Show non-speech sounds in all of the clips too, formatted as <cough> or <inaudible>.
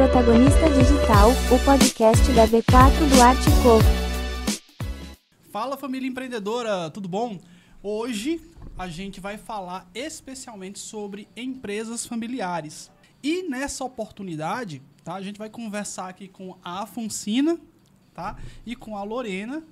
Protagonista Digital, o podcast da B4 do Artico. Fala família empreendedora, tudo bom? Hoje a gente vai falar especialmente sobre empresas familiares. E nessa oportunidade, tá, a gente vai conversar aqui com a Afonsina tá, e com a Lorena.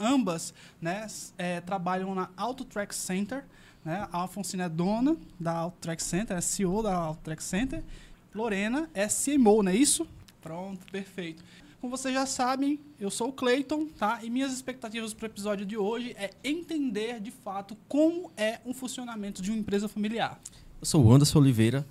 Ambas né, é, trabalham na Auto Track Center. Né? A Afonsina é dona da Auto Track Center, é CEO da Auto Track Center. Lorena é CMO, não é isso? Pronto, perfeito. Como vocês já sabem, eu sou o Clayton, tá? E minhas expectativas para o episódio de hoje é entender de fato como é um funcionamento de uma empresa familiar. Eu sou o Anderson Oliveira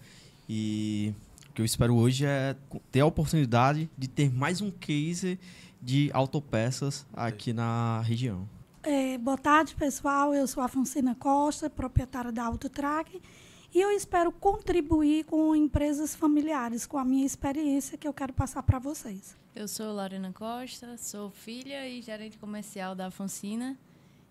e o que eu espero hoje é ter a oportunidade de ter mais um case de autopeças aqui na região. É, boa tarde, pessoal. Eu sou a Francina Costa, proprietária da Autotrack. E eu espero contribuir com empresas familiares, com a minha experiência que eu quero passar para vocês. Eu sou Lorena Costa, sou filha e gerente comercial da Afonsina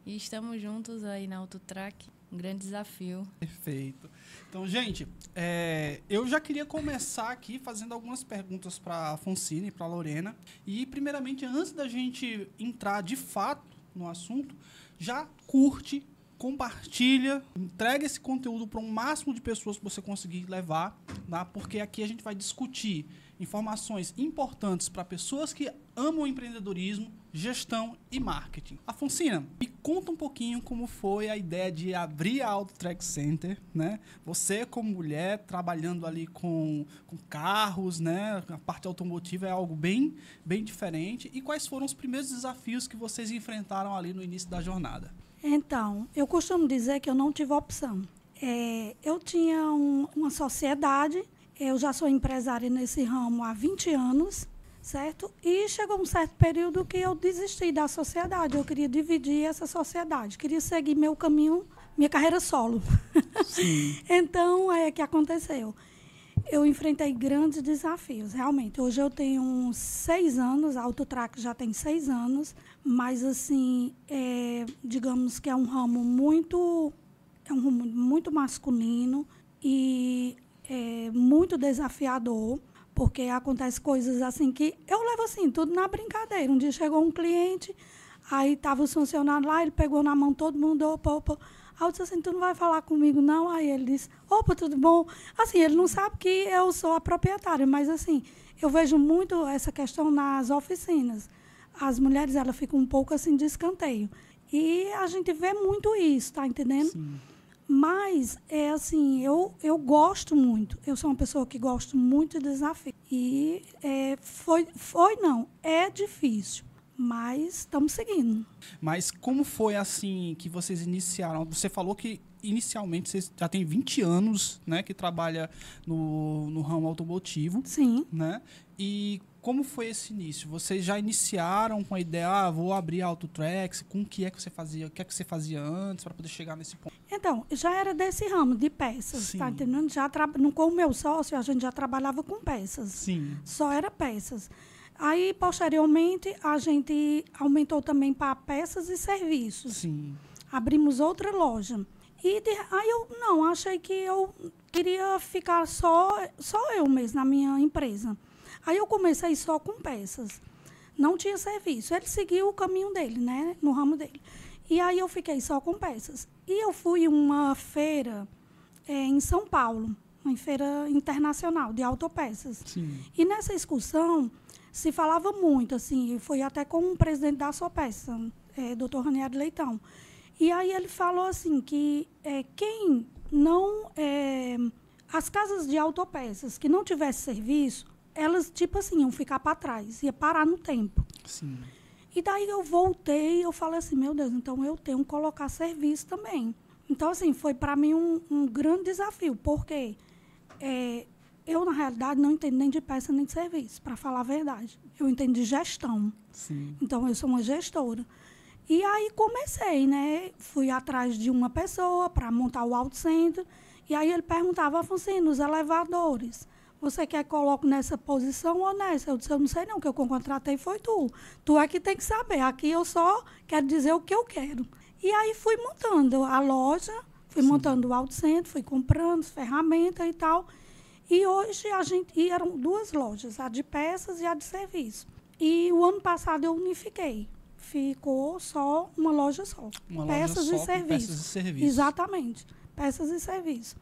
e estamos juntos aí na Autotrack. Um grande desafio. Perfeito. Então, gente, é, eu já queria começar aqui fazendo algumas perguntas para a Afonsina e para a Lorena. E, primeiramente, antes da gente entrar de fato no assunto, já curte, compartilha, entrega esse conteúdo para um máximo de pessoas que você conseguir levar, tá? porque aqui a gente vai discutir informações importantes para pessoas que amam empreendedorismo, gestão e marketing. Afonsina, me conta um pouquinho como foi a ideia de abrir a Auto Track Center, né? Você como mulher trabalhando ali com, com carros, né? A parte automotiva é algo bem, bem diferente. E quais foram os primeiros desafios que vocês enfrentaram ali no início da jornada? Então, eu costumo dizer que eu não tive opção. É, eu tinha um, uma sociedade, eu já sou empresária nesse ramo há 20 anos, certo? E chegou um certo período que eu desisti da sociedade, eu queria dividir essa sociedade, queria seguir meu caminho, minha carreira solo. <laughs> então, é que aconteceu. Eu enfrentei grandes desafios, realmente. Hoje eu tenho seis anos, a Autotrack já tem seis anos, mas assim, é, digamos que é um ramo muito, é um ramo muito masculino e é muito desafiador, porque acontece coisas assim que eu levo assim, tudo na brincadeira. Um dia chegou um cliente, aí estava o funcionário lá, ele pegou na mão todo mundo, opa, opa. Aí eu disse assim, tu não vai falar comigo, não? Aí ele disse, opa, tudo bom? Assim, ele não sabe que eu sou a proprietária, mas assim, eu vejo muito essa questão nas oficinas. As mulheres, elas ficam um pouco assim de escanteio. E a gente vê muito isso, tá entendendo? Sim. Mas, é assim, eu, eu gosto muito. Eu sou uma pessoa que gosto muito de desafio. E é, foi, foi, não, é difícil mas estamos seguindo. Mas como foi assim que vocês iniciaram? Você falou que inicialmente você já tem 20 anos, né, que trabalha no, no ramo automotivo. Sim. Né? E como foi esse início? Vocês já iniciaram com a ideia, ah, vou abrir a Autotracks, com o que é que você fazia, o que é que você fazia antes para poder chegar nesse ponto? Então, já era desse ramo de peças, Sim. tá entendendo? Já tra... Com o meu sócio, a gente já trabalhava com peças. Sim. Só era peças. Aí, posteriormente, a gente aumentou também para peças e serviços. Sim. Abrimos outra loja. E de, aí eu não, achei que eu queria ficar só, só eu mesmo na minha empresa. Aí eu comecei só com peças. Não tinha serviço. Ele seguiu o caminho dele, né? No ramo dele. E aí eu fiquei só com peças. E eu fui uma feira é, em São Paulo, uma feira internacional de autopeças. Sim. E nessa excursão se falava muito, assim, foi até com o presidente da Sopeça, é, doutor Ranieri Leitão. E aí ele falou assim que é, quem não. É, as casas de autopeças que não tivesse serviço, elas, tipo assim, iam ficar para trás, ia parar no tempo. Sim. E daí eu voltei eu falei assim, meu Deus, então eu tenho que colocar serviço também. Então, assim, foi para mim um, um, grande desafio, porque é, na realidade, não entendo nem de peça nem de serviço, para falar a verdade. Eu entendo de gestão. Sim. Então, eu sou uma gestora. E aí comecei, né? Fui atrás de uma pessoa para montar o auto center. E aí ele perguntava, Afonso, nos elevadores, você quer que coloque nessa posição ou nessa? Eu disse, eu não sei não, o que eu contratei foi tu. Tu é que tem que saber. Aqui eu só quero dizer o que eu quero. E aí fui montando a loja, fui Sim. montando o auto center, fui comprando ferramentas e tal. E hoje a gente. E eram duas lojas, a de peças e a de serviço. E o ano passado eu unifiquei. Ficou só uma loja só. Uma peças loja e só com serviços. peças e serviços. Exatamente. Peças e serviços.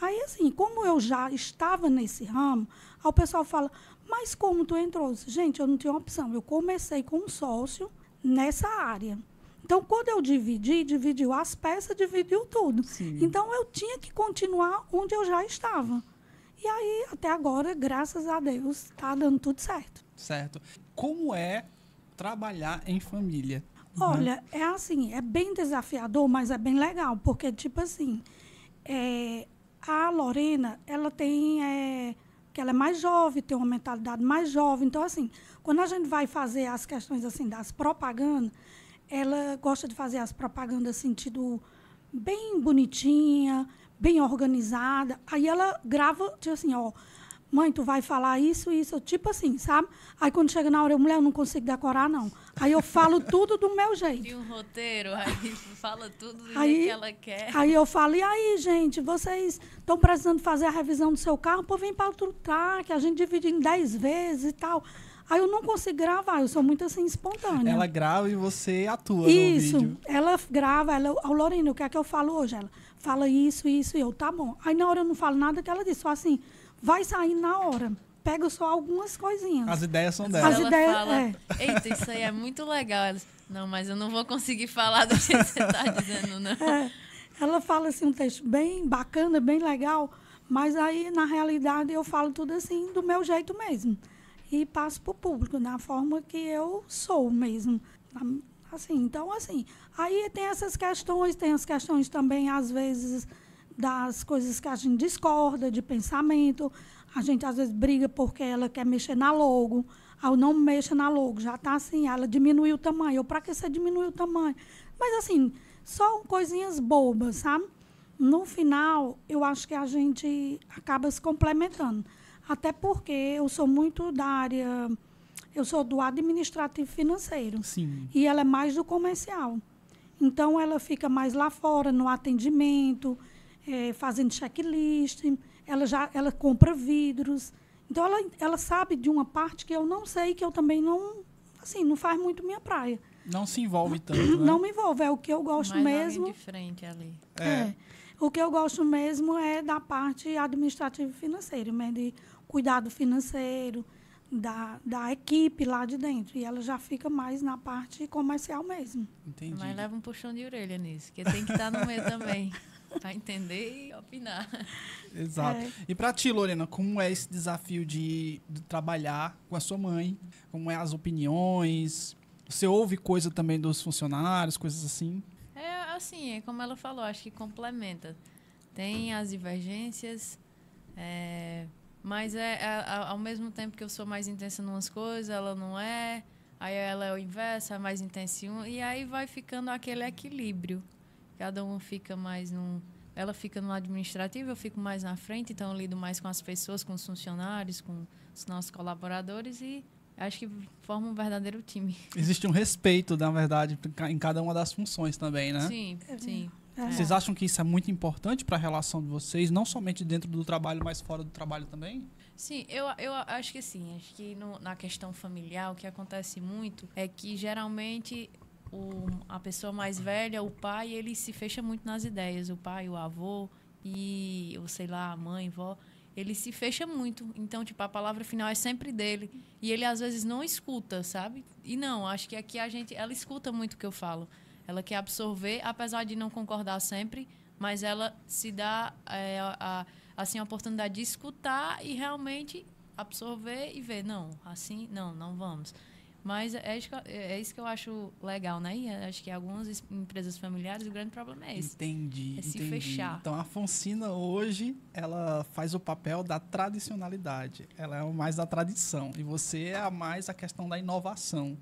Aí, assim, como eu já estava nesse ramo, aí o pessoal fala, mas como tu entrou? Gente, eu não tinha opção. Eu comecei com um sócio nessa área. Então, quando eu dividi, dividiu as peças, dividiu tudo. Sim. Então, eu tinha que continuar onde eu já estava. E aí, até agora, graças a Deus, está dando tudo certo. Certo. Como é trabalhar em família? Olha, é assim, é bem desafiador, mas é bem legal, porque, tipo assim, é, a Lorena, ela tem, é, que ela é mais jovem, tem uma mentalidade mais jovem, então, assim, quando a gente vai fazer as questões, assim, das propagandas, ela gosta de fazer as propagandas sentido bem bonitinha, bem organizada, aí ela grava, tipo assim, ó, mãe, tu vai falar isso, isso, tipo assim, sabe? Aí quando chega na hora, eu, mulher, eu não consigo decorar, não. Aí eu falo <laughs> tudo do meu jeito. E um roteiro, aí <laughs> fala tudo do Aí- jeito que ela quer. Aí eu falo, e aí, gente, vocês estão precisando fazer a revisão do seu carro? Pô, vem para o que a gente divide em 10 vezes e tal. Aí eu não consigo gravar, eu sou muito assim, espontânea. Ela grava e você atua Isso, no vídeo. ela grava, ela, a Lorena, o que é que eu falo hoje? Ela fala isso, isso, e eu, tá bom. Aí na hora eu não falo nada que ela disse, só assim, vai sair na hora. Pega só algumas coisinhas. As ideias são dela. As ela ideias- fala, é. eita, isso aí é muito legal. Ela, não, mas eu não vou conseguir falar do jeito que você está dizendo, não. É, ela fala assim um texto bem bacana, bem legal, mas aí na realidade eu falo tudo assim do meu jeito mesmo e passo para o público da forma que eu sou mesmo, Na- assim. Então assim, aí tem essas questões, tem as questões também às vezes das coisas que a gente discorda de pensamento. A gente às vezes briga porque ela quer mexer na logo. Aí não mexa na logo, já está assim, ela diminuiu o tamanho. Eu, para que você diminuiu o tamanho? Mas assim, só coisinhas bobas, sabe? No final, eu acho que a gente acaba se complementando. Até porque eu sou muito da área, eu sou do administrativo financeiro Sim. e ela é mais do comercial. Então, ela fica mais lá fora, no atendimento, eh, fazendo checklist, ela já ela compra vidros. Então, ela, ela sabe de uma parte que eu não sei, que eu também não, assim, não faz muito minha praia. Não se envolve <coughs> tanto, né? Não me envolve, é o que eu gosto Mais mesmo. de frente ali. É. É. O que eu gosto mesmo é da parte administrativa e financeira, né? de cuidado financeiro, da, da equipe lá de dentro. E ela já fica mais na parte comercial mesmo. Entendi. Mas leva um puxão de orelha nisso, que tem que estar no meio também. <laughs> Pra entender e opinar. Exato. É. E pra ti, Lorena, como é esse desafio de, de trabalhar com a sua mãe? Como é as opiniões? Você ouve coisa também dos funcionários, coisas assim? É assim, é como ela falou, acho que complementa. Tem as divergências, é, mas é, é, ao mesmo tempo que eu sou mais intensa em umas coisas, ela não é. Aí ela é o inverso, é mais intensa em um. E aí vai ficando aquele equilíbrio. Cada um fica mais num. Ela fica no administrativo, eu fico mais na frente, então eu lido mais com as pessoas, com os funcionários, com os nossos colaboradores e acho que forma um verdadeiro time. Existe um respeito, na verdade, em cada uma das funções também, né? Sim, sim. É. Vocês acham que isso é muito importante para a relação de vocês, não somente dentro do trabalho, mas fora do trabalho também? Sim, eu, eu acho que sim. Acho que no- na questão familiar, o que acontece muito é que geralmente o, a pessoa mais velha, o pai, ele se fecha muito nas ideias. O pai, o avô e, ou sei lá, a mãe, vó, ele se fecha muito. Então, tipo, a palavra final é sempre dele. E ele às vezes não escuta, sabe? E não, acho que aqui a gente, ela escuta muito o que eu falo. Ela quer absorver, apesar de não concordar sempre, mas ela se dá é, a, assim a oportunidade de escutar e realmente absorver e ver, não, assim, não, não vamos. Mas é isso, que, eu- é isso que eu acho legal, né? E acho que algumas es- empresas familiares o grande problema é esse. Entendi. É se entendi. fechar. Então a Fonsina hoje ela faz o papel da tradicionalidade. Ela é o mais da tradição e você é a mais a questão da inovação.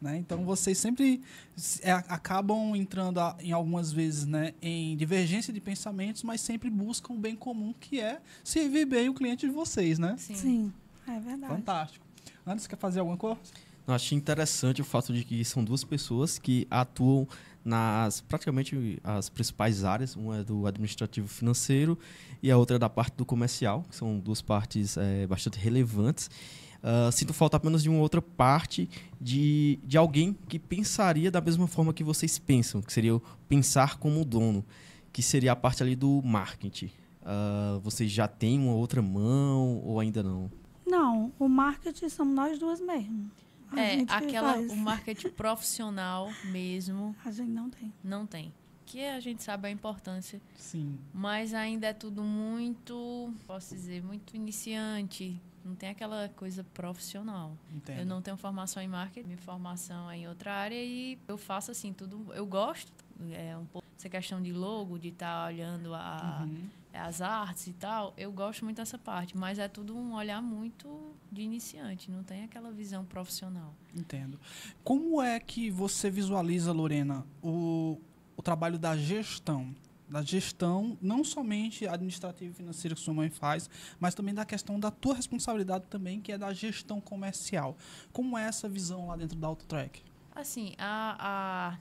Né? Então vocês sempre é, acabam entrando a- em algumas vezes né, em divergência de pensamentos, mas sempre buscam o bem comum que é servir bem o cliente de vocês, né? Sim. Sim, é verdade. Fantástico. Antes quer fazer alguma coisa? Eu achei interessante o fato de que são duas pessoas que atuam nas praticamente as principais áreas. Uma é do administrativo financeiro e a outra é da parte do comercial, que são duas partes é, bastante relevantes. Uh, sinto falta apenas de uma outra parte de, de alguém que pensaria da mesma forma que vocês pensam, que seria o pensar como dono, que seria a parte ali do marketing. Uh, vocês já têm uma outra mão ou ainda não? Não, o marketing somos nós duas mesmo. A É, aquela, faz. o marketing profissional mesmo, <laughs> A gente não tem. não tem. Que a gente sabe a importância, Sim. mas ainda é tudo muito, posso dizer, muito iniciante. Não tem aquela coisa profissional. Entendo. Eu não tenho formação em marketing, minha formação é em outra área e eu faço assim tudo. Eu gosto, é um pouco essa questão de logo, de estar olhando a, Uhum. as artes e tal. Eu gosto muito dessa parte, mas é tudo um olhar muito de iniciante, não tem aquela visão profissional. Entendo. Como é que você visualiza, Lorena, o, o trabalho da gestão? Da gestão, não somente administrativa e financeira que sua mãe faz, mas também da questão da tua responsabilidade também, que é da gestão comercial. Como é essa visão lá dentro da Autotrack? Assim, a,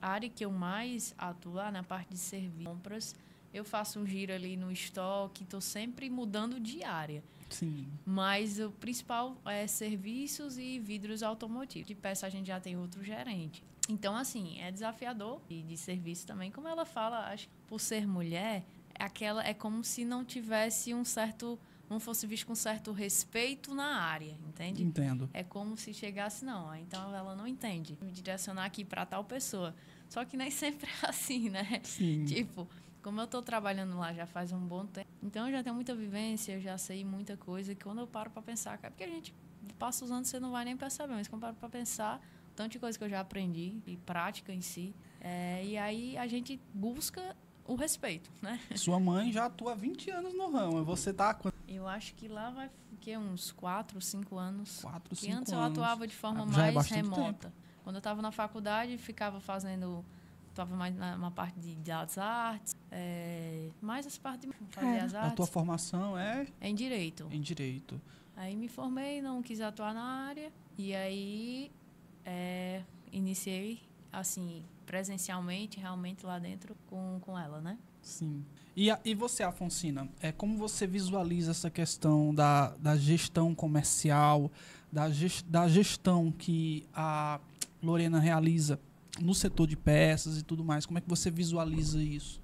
a, área que eu mais atuo lá na parte de serviços, compras, eu faço um giro ali no estoque, estou sempre mudando de área. Sim. Mas o principal é serviços e vidros automotivos. De peça a gente já tem outro gerente. Então, assim, é desafiador. E de serviço também, como ela fala, acho que por ser mulher, é aquela é como se não tivesse um certo. não fosse visto com certo respeito na área, entende? Entendo. É como se chegasse, não, então ela não entende. Me direcionar aqui para tal pessoa. Só que nem <laughs> sempre é assim, né? Sim. Tipo, como eu tô trabalhando lá já faz um bom tempo, então eu já tenho muita vivência, eu já sei muita coisa que quando eu paro para pensar, cara, porque a gente passa os anos você não vai nem perceber, mas quando eu paro para pensar, tanto de coisa que eu já aprendi e prática em si, é, e aí a gente busca o respeito, né? <laughs> Sua mãe já atua há 20 anos no ramo. Você tá? Eu acho que lá vai que uns 4, 5 anos. 4, Que 5 antes anos. eu atuava de forma Ah, já é mais bastante remota. Quando eu estava na faculdade, ficava fazendo. Estava mais na parte de, das artes, é, mais essa parte de fazer É. as A artes. tua formação é É em direito. em direito. Aí me formei, não quis atuar na área. E aí é, iniciei, assim, presencialmente, realmente lá dentro com, com ela, né? Sim. E, a- e você, Afonsina, é, como você visualiza essa questão da, da gestão comercial, da, ges- da gestão que a Lorena realiza no setor de peças e tudo mais? Como é que você visualiza isso?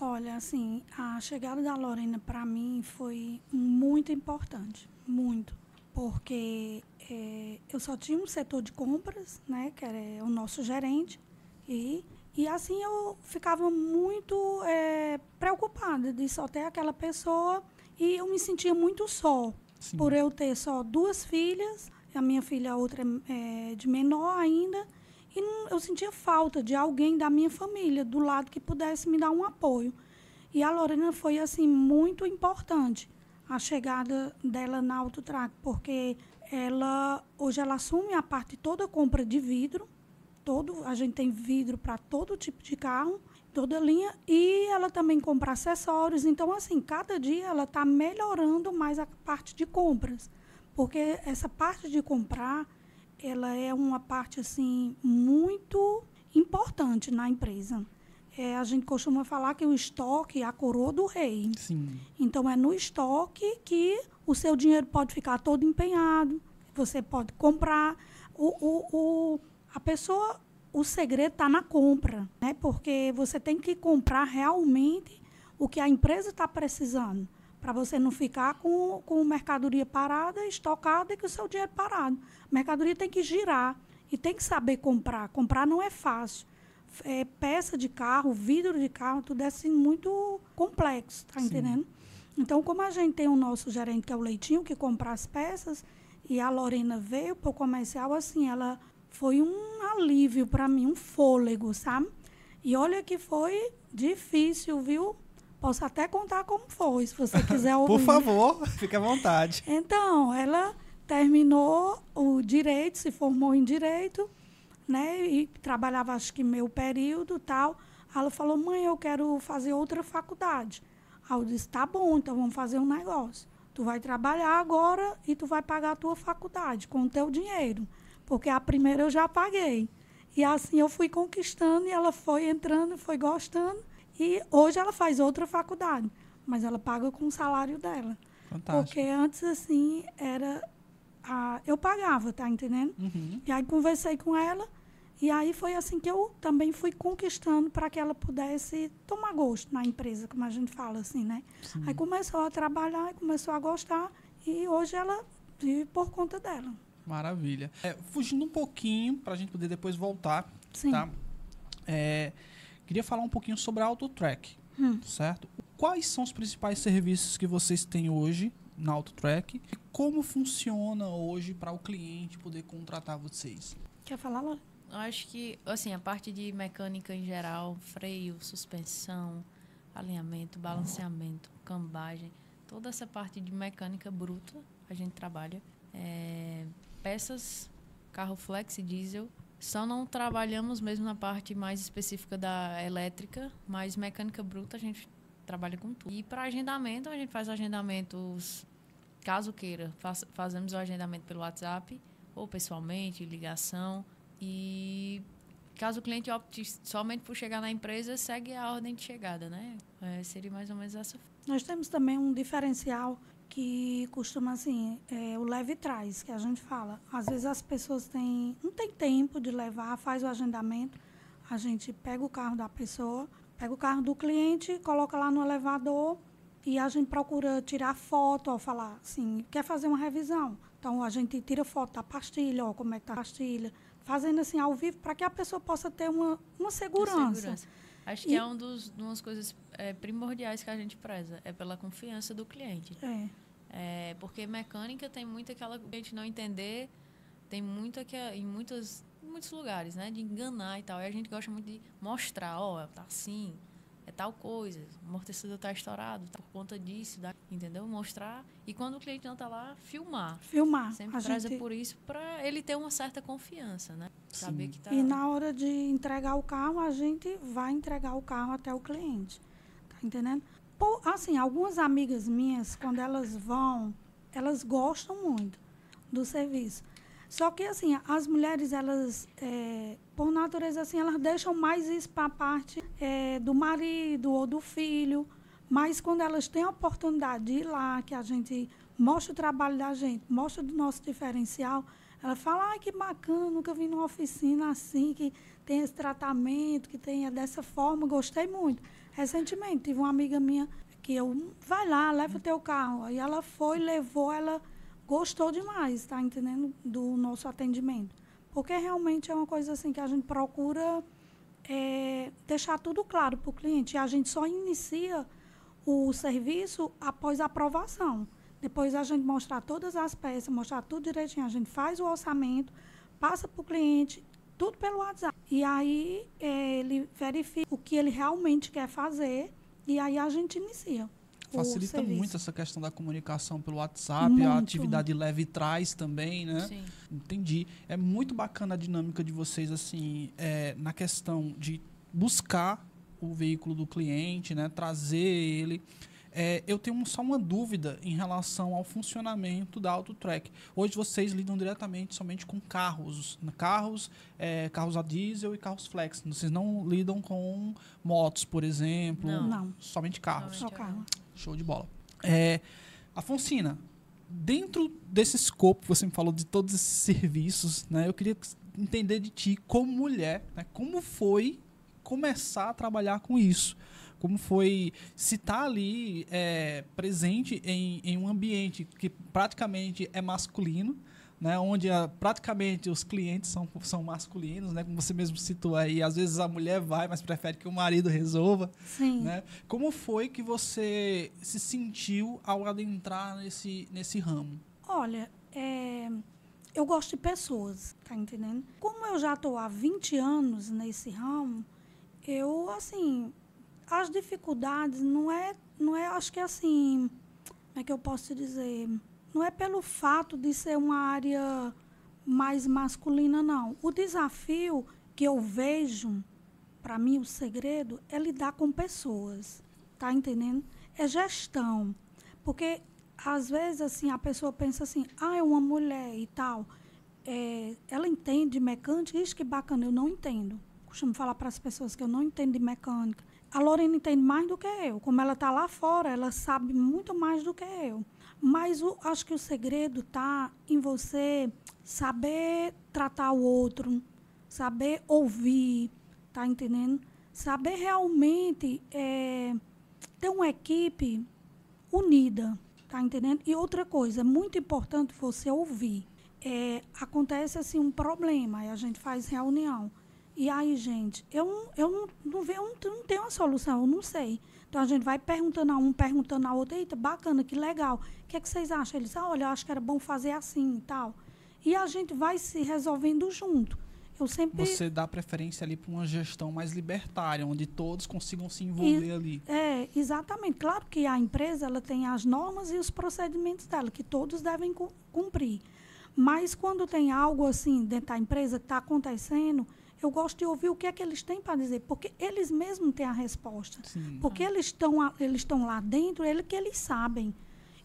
Olha, assim, a chegada da Lorena para mim foi muito importante, muito, porque eh, eu só tinha um setor de compras, né, que era o nosso gerente, e, e assim eu ficava muito eh, preocupada de só ter aquela pessoa e eu me sentia muito só, Sim. por eu ter só duas filhas, a minha filha a outra é de menor ainda, e não- eu sentia falta de alguém da minha família do lado que pudesse me dar um apoio. E a Lorena foi assim muito importante a chegada dela na Autotrack, porque ela hoje ela assume a parte toda a compra de vidro, todo a gente tem vidro para todo tipo de carro, toda linha e ela também compra acessórios. Então assim, cada dia ela está melhorando mais a parte de compras, porque essa parte de comprar ela é uma parte assim muito importante na empresa. É, a gente costuma falar que o estoque é a coroa do rei. Sim. Então é no estoque que o seu dinheiro pode ficar todo empenhado, você pode comprar. O, o, o- a pessoa, o segredo está na compra, né? Porque você tem que comprar realmente o que a empresa está precisando, para você não ficar com, com mercadoria parada, estocada e com o seu dinheiro parado. A mercadoria tem que girar e tem que saber comprar. Comprar não é fácil é, peça de carro, vidro de carro, tudo é assim muito complexo, tá Sim. entendendo? Então, como a gente tem o nosso gerente, que é o Leitinho, que compra as peças, e a Lorena veio para o comercial, assim, ela foi um alívio para mim, um fôlego, sabe? E olha que foi difícil, viu? Posso até contar como foi, se você quiser <laughs> ouvir. Por favor, fique à vontade. Então, ela terminou o direito, se formou em direito, né? E trabalhava acho que meio período tal. Ela falou, mãe, eu quero fazer outra faculdade. Aí eu disse, tá bom, então vamos fazer um negócio. Tu vai trabalhar agora e tu vai pagar a tua faculdade com o teu dinheiro. Porque a primeira eu já paguei. E assim eu fui conquistando e ela foi entrando, foi gostando. E hoje ela faz outra faculdade, mas ela paga com o salário dela. Fantástico. Porque antes, assim, era. A, eu pagava, tá entendendo? Uhum. E aí conversei com ela. E aí foi assim que eu também fui conquistando para que ela pudesse tomar gosto na empresa, como a gente fala assim, né? Aí começou a trabalhar, começou a gostar e hoje ela vive por conta dela. Maravilha. É, fugindo um pouquinho, para a gente poder depois voltar, Sim. tá? É, queria falar um pouquinho sobre a AutoTrack, Hum. certo? Quais são os principais serviços que vocês têm hoje na AutoTrack? E como funciona hoje para o cliente poder contratar vocês? Quer falar, Laura? Acho que, assim, a parte de mecânica em geral, freio, suspensão, alinhamento, balanceamento, cambagem, toda essa parte de mecânica bruta a gente trabalha. É, peças, carro flex e diesel. Só não trabalhamos mesmo na parte mais específica da elétrica, mas mecânica bruta a gente trabalha com tudo. E para agendamento, a gente faz agendamentos, caso queira, faz- fazemos o agendamento pelo WhatsApp ou pessoalmente, ligação. E caso o cliente opte somente por chegar na empresa, segue a ordem de chegada, né? É, seria mais ou menos essa. Nós temos também um diferencial que costuma assim, é, o leve traz, que a gente fala. Às vezes as pessoas têm, não tem tempo de levar, faz o agendamento, a gente pega o carro da pessoa, pega o carro do cliente, coloca lá no elevador e a gente procura tirar foto, ó, falar assim, quer fazer uma revisão. Então a gente tira foto da pastilha, ó, como é que tá a pastilha, fazendo assim ao vivo para que a pessoa possa ter uma, uma segurança. Acho que E- é um dos, umas coisas é, primordiais que a gente preza, é pela confiança do cliente. É. É, porque mecânica tem muito aquela gente não entender, tem muito aqui em muitas, em muitos lugares, né? De enganar e tal. E a gente gosta muito de mostrar, ó, tá assim, é tal coisa, o amortecedor tá estourado, tá por conta disso, da, entendeu? Mostrar. E quando o cliente não tá lá, filmar. Filmar. Sempre a preza gente... por isso para ele ter uma certa confiança, né? Saber Sim. que tá. E na hora de entregar o carro, a gente vai entregar o carro até o cliente. Tá entendendo? Pô, assim, algumas amigas minhas, quando elas vão, elas gostam muito do serviço. Só que, assim, as mulheres, elas, é, por natureza, assim, elas deixam mais isso para a parte é, do marido ou do filho. Mas quando elas têm a oportunidade de ir lá, que a gente mostra o trabalho da gente, mostra do nosso diferencial, ela fala, ai, que bacana, nunca vi numa oficina assim, que tem esse tratamento, que tenha dessa forma, gostei muito. Recentemente, tive uma amiga minha que eu, vai lá, leva o teu carro. Aí ela foi, levou, ela gostou demais, tá entendendo? Do nosso atendimento. Porque realmente é uma coisa assim que a gente procura é, deixar tudo claro para o cliente. E a gente só inicia o serviço após a aprovação. Depois a gente mostrar todas as peças, mostrar tudo direitinho. A gente faz o orçamento, passa para o cliente, tudo pelo WhatsApp. E aí eh, ele verifica o que ele realmente quer fazer e aí a gente inicia. Facilita serviço. muito essa questão da comunicação pelo WhatsApp, a Muito. atividade leve traz também, né? Sim. Entendi. É muito bacana a dinâmica de vocês, assim, é, na questão de buscar o veículo do cliente, né? Trazer ele. É, eu tenho só uma dúvida em relação ao funcionamento da AutoTrack. Hoje vocês lidam diretamente somente com carros, carros, é, carros a diesel e carros flex. Vocês não lidam com motos, por exemplo. Não. Não. Somente carros. Só carro. Show de bola. É, Afonsina, dentro desse escopo, você me falou de todos esses serviços, né? Eu queria entender de ti, como mulher, né? como foi começar a trabalhar com isso? Como foi se estar ali é, presente em, em um ambiente que praticamente é masculino, né, onde ah, praticamente os clientes são, são masculinos, né, como você mesmo citou aí, às vezes a mulher vai, mas prefere que o marido resolva, Sim. né? Como foi que você se sentiu ao adentrar nesse, nesse ramo? Olha, é, eu gosto de pessoas, tá entendendo? Como eu já estou há 20 anos nesse ramo, eu, assim, as dificuldades não é, não é, acho que assim, como é que eu posso te dizer? Não é pelo fato de ser uma área mais masculina, não. O desafio que eu vejo, para mim, o segredo é lidar com pessoas, tá entendendo? É gestão. Porque às vezes assim a pessoa pensa assim, ah, é uma mulher e tal. é, ela entende de mecânica, isso que bacana, eu não entendo. Costumo falar para as pessoas que eu não entendo de mecânica. A Lorena entende mais do que eu. Como ela está lá fora, ela sabe muito mais do que eu. Mas o, acho que o segredo está em você saber tratar o outro, saber ouvir, tá entendendo? Saber realmente é, ter uma equipe unida, tá entendendo? E outra coisa, é muito importante você ouvir. É, acontece assim um problema, aí a gente faz reunião. E aí, gente, eu, eu não, eu não, não tenho uma solução, eu não sei. Então a gente vai perguntando a um, perguntando a outro, eita, bacana, que legal. O que, é que vocês acham? Eles, ah, olha, eu acho que era bom fazer assim e tal. E a gente vai se resolvendo junto. Eu sempre. Você dá preferência ali para uma gestão mais libertária, onde todos consigam se envolver ali. É, exatamente. Claro que a empresa ela tem as normas e os procedimentos dela, que todos devem cu- cumprir. Mas quando tem algo assim dentro da empresa que está acontecendo, eu gosto de ouvir o que é que eles têm para dizer, porque eles mesmos têm a resposta. Sim. Porque eles estão eles estão lá dentro, ele que eles sabem.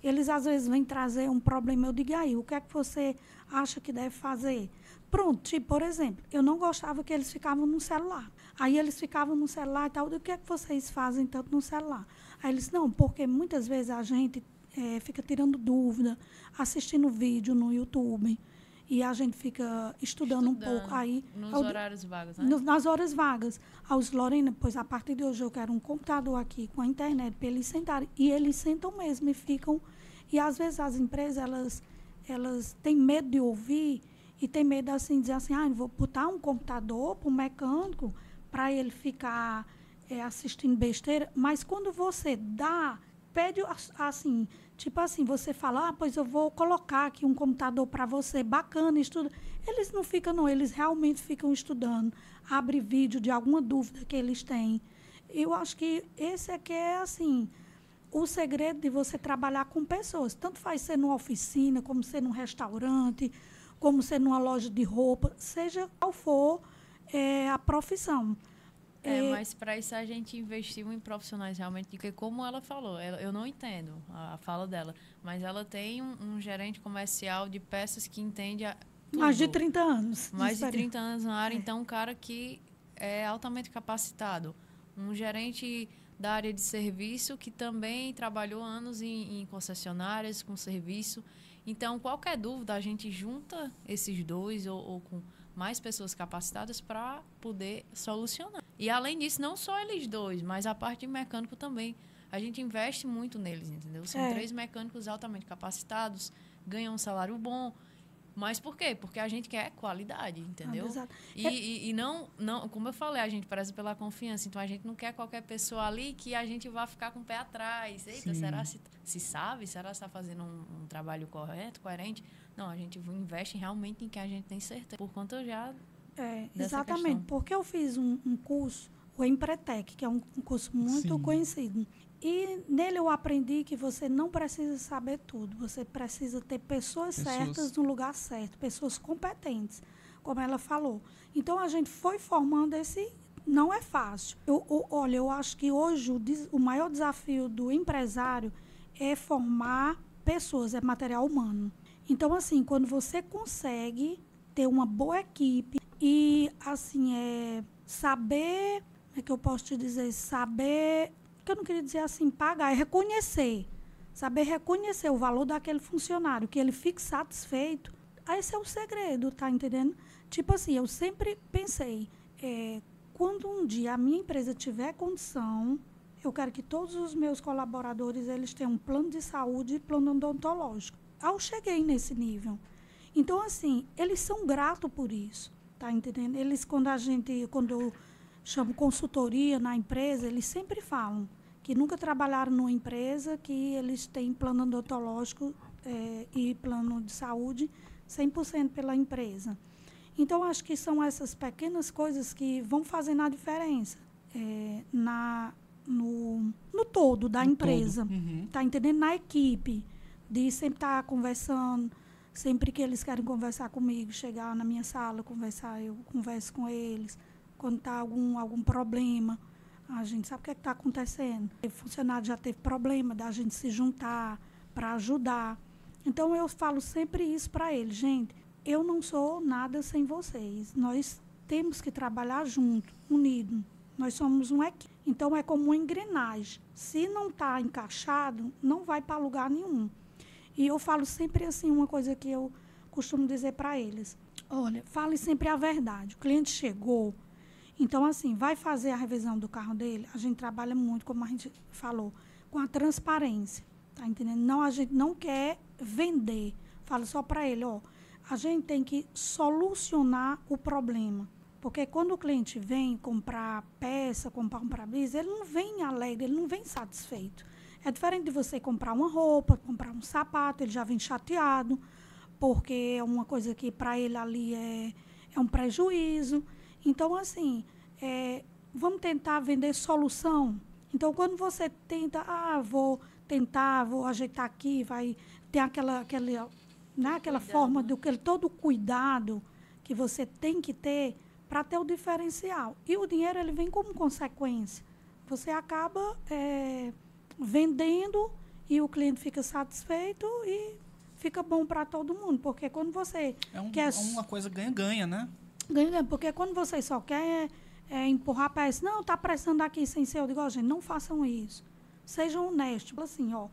Eles às vezes vêm trazer um problema, eu digo "E aí, o que é que você acha que deve fazer? Pronto, tipo, por exemplo, eu não gostava que eles ficavam no celular. Aí eles ficavam no celular e tal, o que é que vocês fazem tanto no celular? Aí eles, não, porque muitas vezes a gente eh, fica tirando dúvida, assistindo vídeo no YouTube, e a gente fica estudando, um Estudando. pouco. Aí Nos di- horários vagos, né? no- nas horas vagas. Aos Lorena, pois a partir de hoje eu quero um computador aqui com a internet para eles sentarem. E eles sentam mesmo e ficam. E às vezes as empresas, elas, elas têm medo de ouvir e têm medo assim, de dizer assim, ah, eu vou botar um computador para o mecânico para ele ficar eh, assistindo besteira. Mas quando você dá, pede as- assim, tipo assim, você fala, ah, pois eu vou colocar aqui um computador para você, bacana, estuda. Eles não ficam, não, eles realmente ficam estudando, abre vídeo de alguma dúvida que eles têm. Eu acho que esse é que é assim, o segredo de você trabalhar com pessoas. Tanto faz ser numa oficina, como ser num restaurante, como ser numa loja de roupa, seja qual for eh, a profissão. É, É, mas para isso a gente investiu em profissionais realmente, porque como ela falou, ela- eu não entendo a, a fala dela, mas ela tem um, um gerente comercial de peças que entende a, mais de tudo. 30 anos. mais de experiência. 30 anos na área, É. então um cara que é altamente capacitado. Um gerente da área de serviço que também trabalhou anos em, em concessionárias com serviço. Então, qualquer dúvida, a gente junta esses dois ou, ou com mais pessoas capacitadas para poder solucionar. E além disso, não só eles dois, mas a parte de mecânico também. A gente investe muito neles, entendeu? São É. três mecânicos altamente capacitados, ganham um salário bom. Mas por quê? Porque a gente quer qualidade, entendeu? Ah, exato. E, e, e não, não, como eu falei, a gente preza pela confiança. Então a gente não quer qualquer pessoa ali que a gente vá ficar com o pé atrás. Eita, Sim. será se, se sabe? Será que está fazendo um, um trabalho correto, coerente? Não, a gente investe realmente em que a gente tem certeza. Por conta já. É, dessa exatamente. questão. Porque eu fiz um, um curso, o Empretec, que é um, um curso muito Sim. conhecido. E nele eu aprendi que você não precisa saber tudo. Você precisa ter pessoas, Pessoas. certas no lugar certo, pessoas competentes, como ela falou. Então a gente foi formando esse. Não é fácil. Eu, eu- olha, eu acho que hoje o, des- o maior desafio do empresário é formar pessoas, é material humano. Então, assim, quando você consegue ter uma boa equipe e, assim, é saber, como é que eu posso te dizer, saber, que eu não queria dizer assim, pagar, é reconhecer. Saber reconhecer o valor daquele funcionário, que ele fique satisfeito. Ah, Esse é o segredo, tá entendendo? Tipo assim, eu sempre pensei, é, quando um dia a minha empresa tiver condição, eu quero que todos os meus colaboradores eles tenham um plano de saúde e plano odontológico. Ah, Eu cheguei nesse nível. Então, assim, eles são gratos por isso, tá entendendo? Eles, quando a gente, quando chamo consultoria na empresa, eles sempre falam que nunca trabalharam numa empresa que eles têm plano odontológico eh, e plano de saúde 100% pela empresa. Então, acho que são essas pequenas coisas que vão fazendo a diferença eh, na, no, no todo da No empresa. todo. Uhum. Tá entendendo? Na equipe, de sempre estar conversando, sempre que eles querem conversar comigo, chegar na minha sala, conversar, eu converso com eles. Quando está algum, algum problema, a gente sabe o que é está acontecendo. O funcionário já teve problema da gente se juntar para ajudar. Então eu falo sempre isso para eles, gente. eu não sou nada sem vocês. Nós temos que trabalhar junto, unido. Nós somos um equipe. Então, é como uma engrenagem. Se não está encaixado, não vai para lugar nenhum. E eu falo sempre assim, uma coisa que eu costumo dizer para eles. Olha, fale sempre a verdade. O cliente chegou, então, assim, vai fazer a revisão do carro dele. A gente trabalha muito, como a gente falou, com a transparência. Tá entendendo? Não, a gente não quer vender. Fala só para ele, ó. A gente tem que solucionar o problema. Porque quando o cliente vem comprar peça, comprar um para-brisa, ele não vem alegre, ele não vem satisfeito. É diferente de você comprar uma roupa, comprar um sapato, ele já vem chateado, porque é uma coisa que para ele ali é, é um prejuízo. Então, assim, é, vamos tentar vender solução. Então, quando você tenta, ah, vou tentar, vou ajeitar aqui, vai ter aquela, aquela, né, aquela forma do que todo o cuidado que você tem que ter para ter o diferencial. E o dinheiro ele vem como consequência. Você acaba é, vendendo e o cliente fica satisfeito e fica bom para todo mundo, porque quando você É, um- quer é uma coisa ganha-ganha, né? Ganha, porque quando vocês só querem é, empurrar para isso, não, está prestando aqui sem ser, eu digo, ó, gente, não façam isso. Sejam honestos. Assim, ó,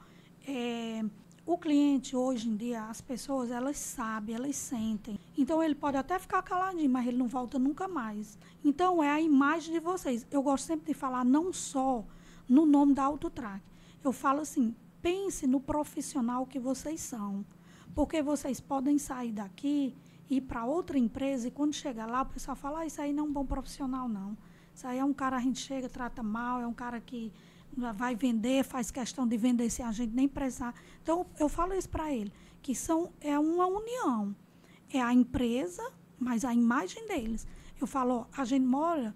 é, o cliente, hoje em dia, as pessoas, elas sabem, elas sentem. Então, ele pode até ficar caladinho, mas ele não volta nunca mais. Então, é a imagem de vocês. Eu gosto sempre de falar não só no nome da Autotrack. Eu falo assim, pense no profissional que vocês são. Porque vocês podem sair daqui ir para outra empresa e quando chega lá, o pessoal fala, ah, isso aí não é um bom profissional, não. Isso aí é um cara, a gente chega, trata mal, é um cara que vai vender, faz questão de vender sem a gente nem precisar. Então, eu falo isso para ele, que são, é uma união. É a empresa, mas a imagem deles. Eu falo, ó, a gente mora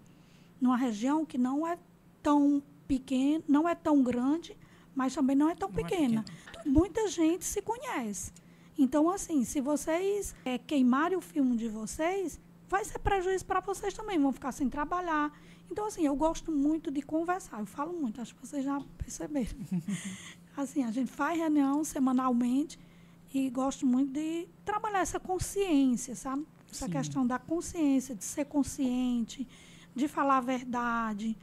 numa região que não é tão pequena, não é tão grande, mas também não é tão Não é pequena. Muita gente se conhece. Então, assim, se vocês é, queimarem o filme de vocês, vai ser prejuízo para vocês também, vão ficar sem trabalhar. Então, assim, eu gosto muito de conversar, eu falo muito, acho que vocês já perceberam. <laughs> assim, a gente faz reunião semanalmente e gosto muito de trabalhar essa consciência, sabe? Essa Sim. questão da consciência, de ser consciente, de falar a verdade,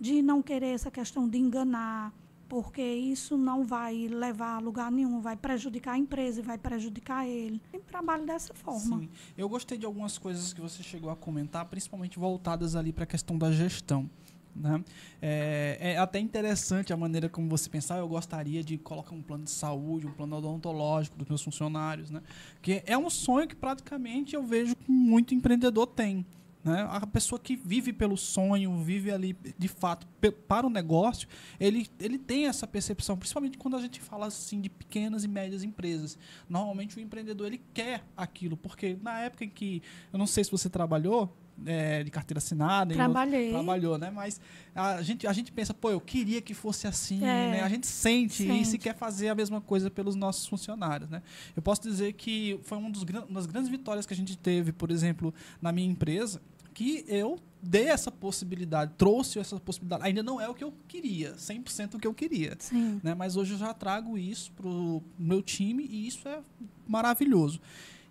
de não querer essa questão de enganar porque isso não vai levar a lugar nenhum, vai prejudicar a empresa e vai prejudicar ele. Eu trabalho dessa forma. Sim. Eu gostei de algumas coisas que você chegou a comentar, principalmente voltadas ali para a questão da gestão. Né? É, é até interessante a maneira como você pensar. Eu gostaria de colocar um plano de saúde, um plano odontológico dos meus funcionários, né? Que é um sonho que praticamente eu vejo que muito empreendedor tem. Né? A pessoa que vive pelo sonho, vive ali de fato para o negócio, ele, ele tem essa percepção, principalmente quando a gente fala assim de pequenas e médias empresas. Normalmente o empreendedor ele quer aquilo, porque na época em que, eu não sei se você trabalhou é, de carteira assinada, em outro- Trabalhei. trabalhou, né? Mas a gente, a gente pensa, pô, eu queria que fosse assim, É. né? A gente sente, e se Sente. quer fazer a mesma coisa pelos nossos funcionários, né? Eu posso dizer que foi um dos, uma das grandes vitórias que a gente teve, por exemplo, na minha empresa, que eu dei essa possibilidade, trouxe essa possibilidade. Ainda não é o que eu queria, 100% o que eu queria. Sim. Né? Mas hoje eu já trago isso para o meu time e isso é maravilhoso.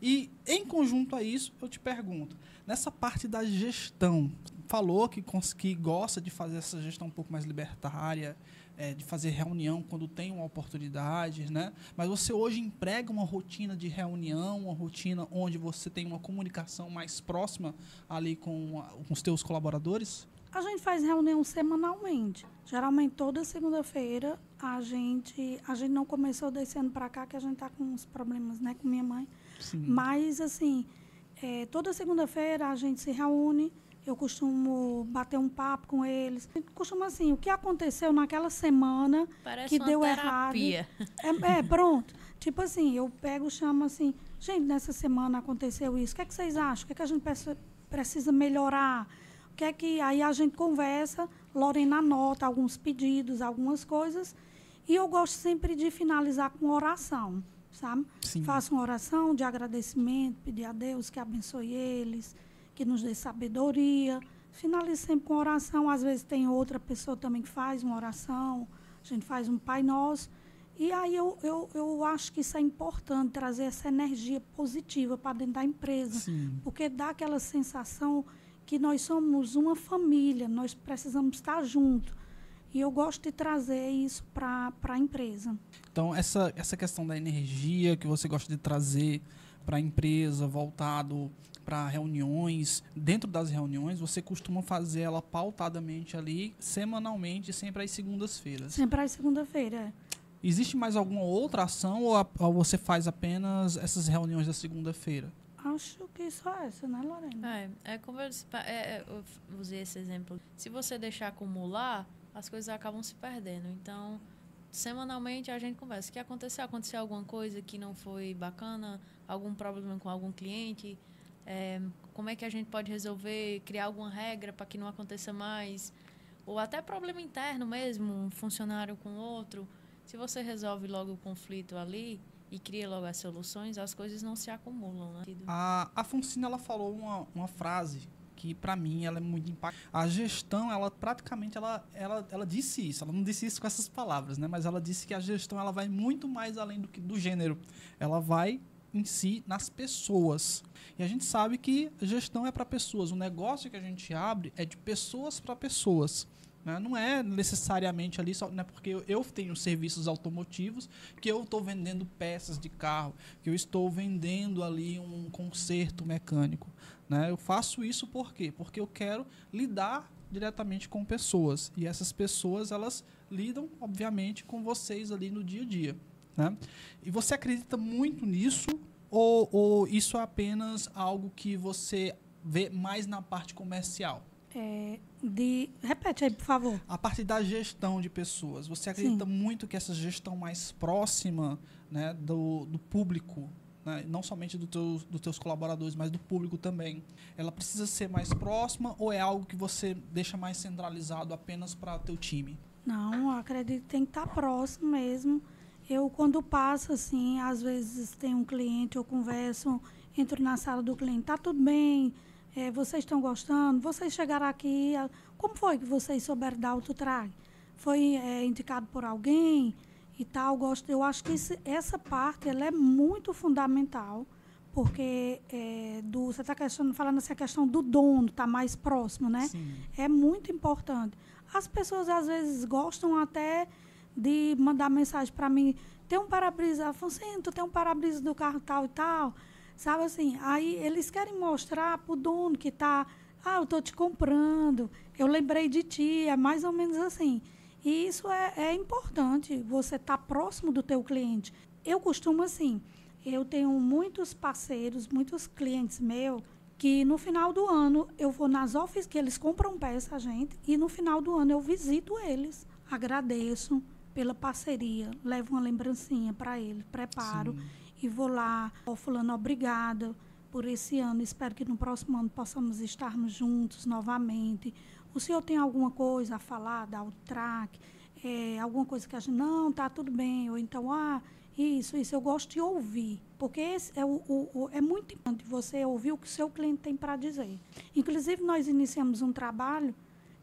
E em conjunto a isso, eu te pergunto, nessa parte da gestão, falou que, que gosta de fazer essa gestão um pouco mais libertária, é, de fazer reunião quando tem uma oportunidade, né? Mas você hoje emprega uma rotina de reunião, uma rotina onde você tem uma comunicação mais próxima ali com, a- com os teus colaboradores? A gente faz reunião semanalmente. Geralmente toda segunda-feira a gente a gente não começou desse ano para cá que a gente tá com uns problemas, né, com minha mãe. Sim. Mas assim, é, toda segunda-feira a gente se reúne. Eu costumo bater um papo com eles. Costuma assim, o que aconteceu naquela semana Parece que uma deu terapia. errado. É, é, pronto. Tipo assim, eu pego, chamo assim, gente, nessa semana aconteceu isso. O que, é que vocês acham? O que, é que a gente preci- precisa melhorar? O que é que. Aí a gente conversa, Lorena anota alguns pedidos, algumas coisas. E eu gosto sempre de finalizar com oração, sabe? Sim. Faço uma oração de agradecimento, pedir a Deus que abençoe eles, que nos dê sabedoria. Finalizo sempre com oração. Às vezes tem outra pessoa também que faz uma oração. A gente faz um Pai Nosso. E aí eu, eu, eu acho que isso é importante, trazer essa energia positiva para dentro da empresa. Sim. Porque dá aquela sensação que nós somos uma família, nós precisamos estar juntos. E eu gosto de trazer isso para a empresa. Então, essa, essa questão da energia que você gosta de trazer para a empresa, voltado para reuniões, dentro das reuniões, você costuma fazer ela pautadamente ali, semanalmente, sempre às segundas-feiras. Sempre às segunda-feira. é. Existe mais alguma outra ação ou, a- ou você faz apenas essas reuniões da segunda-feira? Acho que só essa, né, Lorena? É, é como eu, disse, pa- é, é, eu usei esse exemplo. Se você deixar acumular, as coisas acabam se perdendo. Então, semanalmente a gente conversa. O que aconteceu? Aconteceu alguma coisa que não foi bacana? Algum problema com algum cliente? É, como é que a gente pode resolver? Criar alguma regra para que não aconteça mais? Ou até problema interno mesmo, um funcionário com outro. Se você resolve logo o conflito ali e cria logo as soluções, as coisas não se acumulam, né? A, a Fonsina, ela falou uma, uma frase que para mim ela é muito impactante. A gestão, ela praticamente ela, ela, ela disse isso. Ela não disse isso com essas palavras, né? Mas ela disse que a gestão ela vai muito mais além do que do gênero. Ela vai em si nas pessoas. E a gente sabe que gestão é para pessoas. O negócio que a gente abre é de pessoas para pessoas. né? Não é necessariamente ali só, não é porque eu tenho serviços automotivos que eu estou vendendo peças de carro, que eu estou vendendo ali um conserto mecânico. Né? Eu faço isso por quê? Porque eu quero lidar diretamente com pessoas. E essas pessoas, elas lidam, obviamente, com vocês ali no dia a dia. Né? E você acredita muito nisso? Ou, ou isso é apenas algo que você vê mais na parte comercial? É, de... Repete aí, por favor. A parte da gestão de pessoas, você acredita muito que essa gestão mais próxima né, do, do público, né, não somente do teu, dos teus colaboradores, mas do público também, ela precisa ser mais próxima ou é algo que você deixa mais centralizado apenas para teu time? Não, acredito que tem que estar próximo mesmo. Eu, quando passo, assim, às vezes tem um cliente, eu converso, entro na sala do cliente, tá tudo bem, É, vocês estão gostando, vocês chegaram aqui, como foi que vocês souberam da autotrag? Foi é, indicado por alguém e tal? Gosto, eu acho que esse- essa parte ela é muito fundamental, porque é, do, você está falando essa questão do dono, tá mais próximo, né? Sim. é muito importante. As pessoas às vezes gostam até de mandar mensagem para mim, tem um para-brisa, Afonso, tu tem um para-brisa do carro tal e tal, sabe assim? Aí eles querem mostrar pro dono que tá, ah, eu tô te comprando, eu lembrei de ti, é mais ou menos assim. E isso é, é importante, você estar próximo do teu cliente. Eu costumo assim, eu tenho muitos parceiros, muitos clientes meus, que no final do ano eu vou nas oficinas, que eles compram peça a gente, e no final do ano eu visito eles, agradeço pela parceria, levo uma lembrancinha para eles, preparo Sim. e vou lá, ó fulano, obrigada por esse ano, espero que no próximo ano possamos estarmos juntos novamente. O senhor tem alguma coisa a falar da Outrack? É, alguma coisa que a gente, não, tá tudo bem, ou então, ah, isso, isso, eu gosto de ouvir, porque esse é, o, o- o- é muito importante você ouvir o que o seu cliente tem para dizer. Inclusive, nós iniciamos um trabalho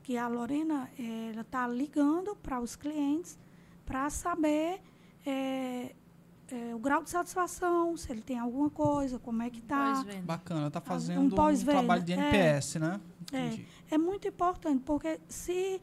que a Lorena ela está ligando para os clientes para saber eh, eh, o grau de satisfação, se ele tem alguma coisa, como é que está. Bacana, tá um fazendo um, pós-venda, trabalho de é. NPS, né? É. Entendi. É muito importante, porque se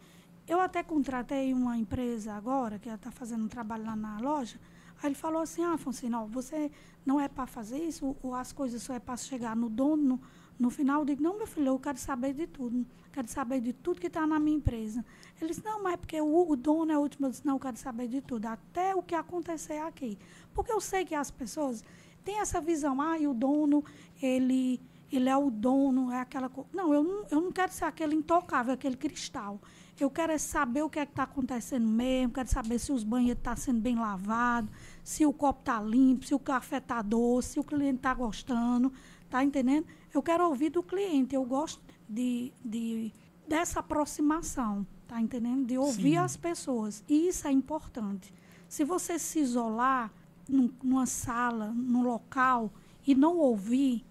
eu até contratei uma empresa agora, que está fazendo um trabalho lá na loja, aí ele falou assim, ah, Afonso, não, você não é para fazer isso, ou as coisas só é para chegar no dono, no, no final, eu digo, não, meu filho, eu quero saber de tudo, quero saber de tudo que está na minha empresa. Ele disse, não, mas é porque o, o dono é o último, eu disse, não, eu quero saber de tudo, até o que acontecer aqui. Porque eu sei que as pessoas têm essa visão, ah, e o dono, ele ele é o dono, é aquela coisa. Não, eu não, eu não quero ser aquele intocável, aquele cristal. Eu quero é saber o que é que está acontecendo mesmo, quero saber se os banheiros estão sendo bem lavados, se o copo está limpo, se o café está doce, se o cliente está gostando, tá entendendo? Eu quero ouvir do cliente, eu gosto de, de dessa aproximação, tá entendendo? De ouvir Sim. as pessoas. E isso é importante. Se você se isolar num- numa sala, num local e não ouvir,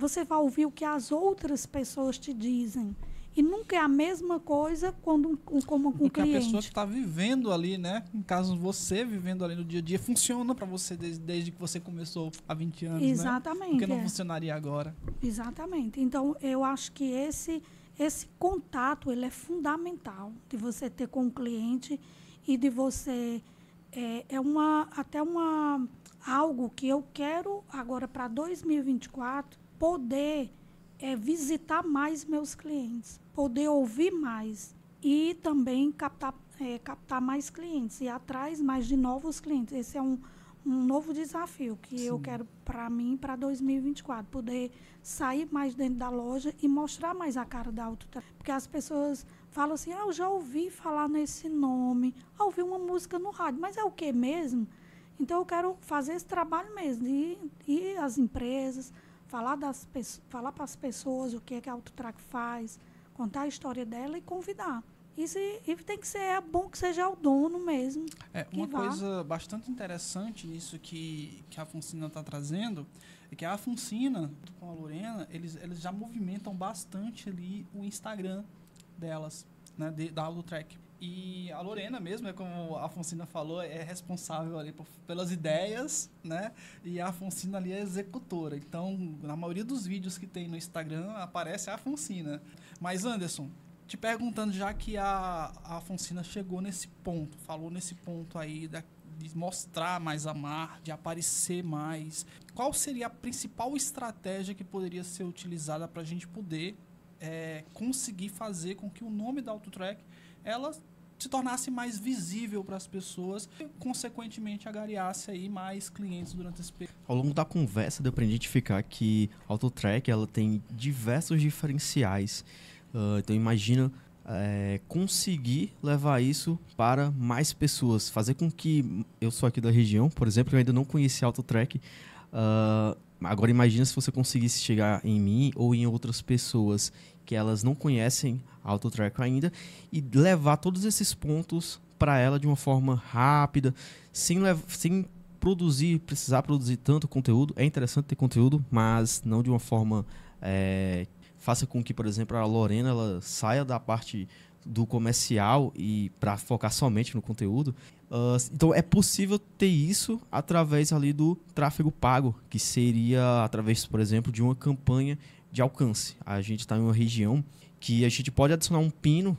você vai ouvir o que as outras pessoas te dizem. E nunca é a mesma coisa quando um, como com um Porque a pessoa que cliente. está vivendo ali, né? No caso, você vivendo ali no dia a dia, funciona para você desde, desde que você começou há 20 anos, né? Exatamente. Porque não é. funcionaria agora. Exatamente. Então, eu acho que esse, esse contato ele é fundamental de você ter com o cliente e de você é, é uma até uma algo que eu quero agora para 2024 poder é, visitar mais meus clientes, poder ouvir mais e também captar é, captar mais clientes e atrás mais de novos clientes. Esse é um um novo desafio que eu Sim. quero para mim para 2024, poder sair mais dentro da loja e mostrar mais a cara da Autotra. Porque as pessoas falam assim: "Ah, eu já ouvi falar nesse nome, ah, ouvi uma música no rádio, mas é o que mesmo?" Então eu quero fazer esse trabalho mesmo, de ir às empresas, falar das falar para as pessoas o que é que a Autotrack faz, contar a história dela e convidar. Isso e, tem que ser é bom que seja o dono mesmo. É, uma coisa bastante interessante nisso que, que a Fonsina está trazendo é que a junto com a Lorena, eles, eles já movimentam bastante ali o Instagram delas, né, de- da Autotrack. E a Lorena mesmo, é como a Fonsina falou, é responsável ali por- pelas ideias, né? E a Fonsina ali é executora. Então, na maioria dos vídeos que tem no Instagram, aparece a Fonsina. Mas, Anderson, te perguntando já que a, a Afonsina chegou nesse ponto, falou nesse ponto aí da- de mostrar mais a mar, de aparecer mais. Qual seria a principal estratégia que poderia ser utilizada para a gente poder é, conseguir fazer com que o nome da Autotrack ela se tornasse mais visível para as pessoas e, consequentemente, agariasse aí mais clientes durante esse período? Ao longo da conversa deu para identificar que Autotrack ela tem diversos diferenciais. Ah, então imagina é, conseguir levar isso para mais pessoas, fazer com que eu sou aqui da região, por exemplo, eu ainda não conheci Autotrack. ah, agora imagina se você conseguisse chegar em mim ou em outras pessoas que elas não conhecem Autotrack ainda e levar todos esses pontos para ela de uma forma rápida, sem, sem produzir, precisar produzir tanto conteúdo. É interessante ter conteúdo, mas não de uma forma é, faça com que, por exemplo, a Lorena ela saia da parte do comercial e para focar somente no conteúdo. Ah, então é possível ter isso através ali do tráfego pago, que seria através, por exemplo, de uma campanha de alcance. A gente está em uma região que a gente pode adicionar um pino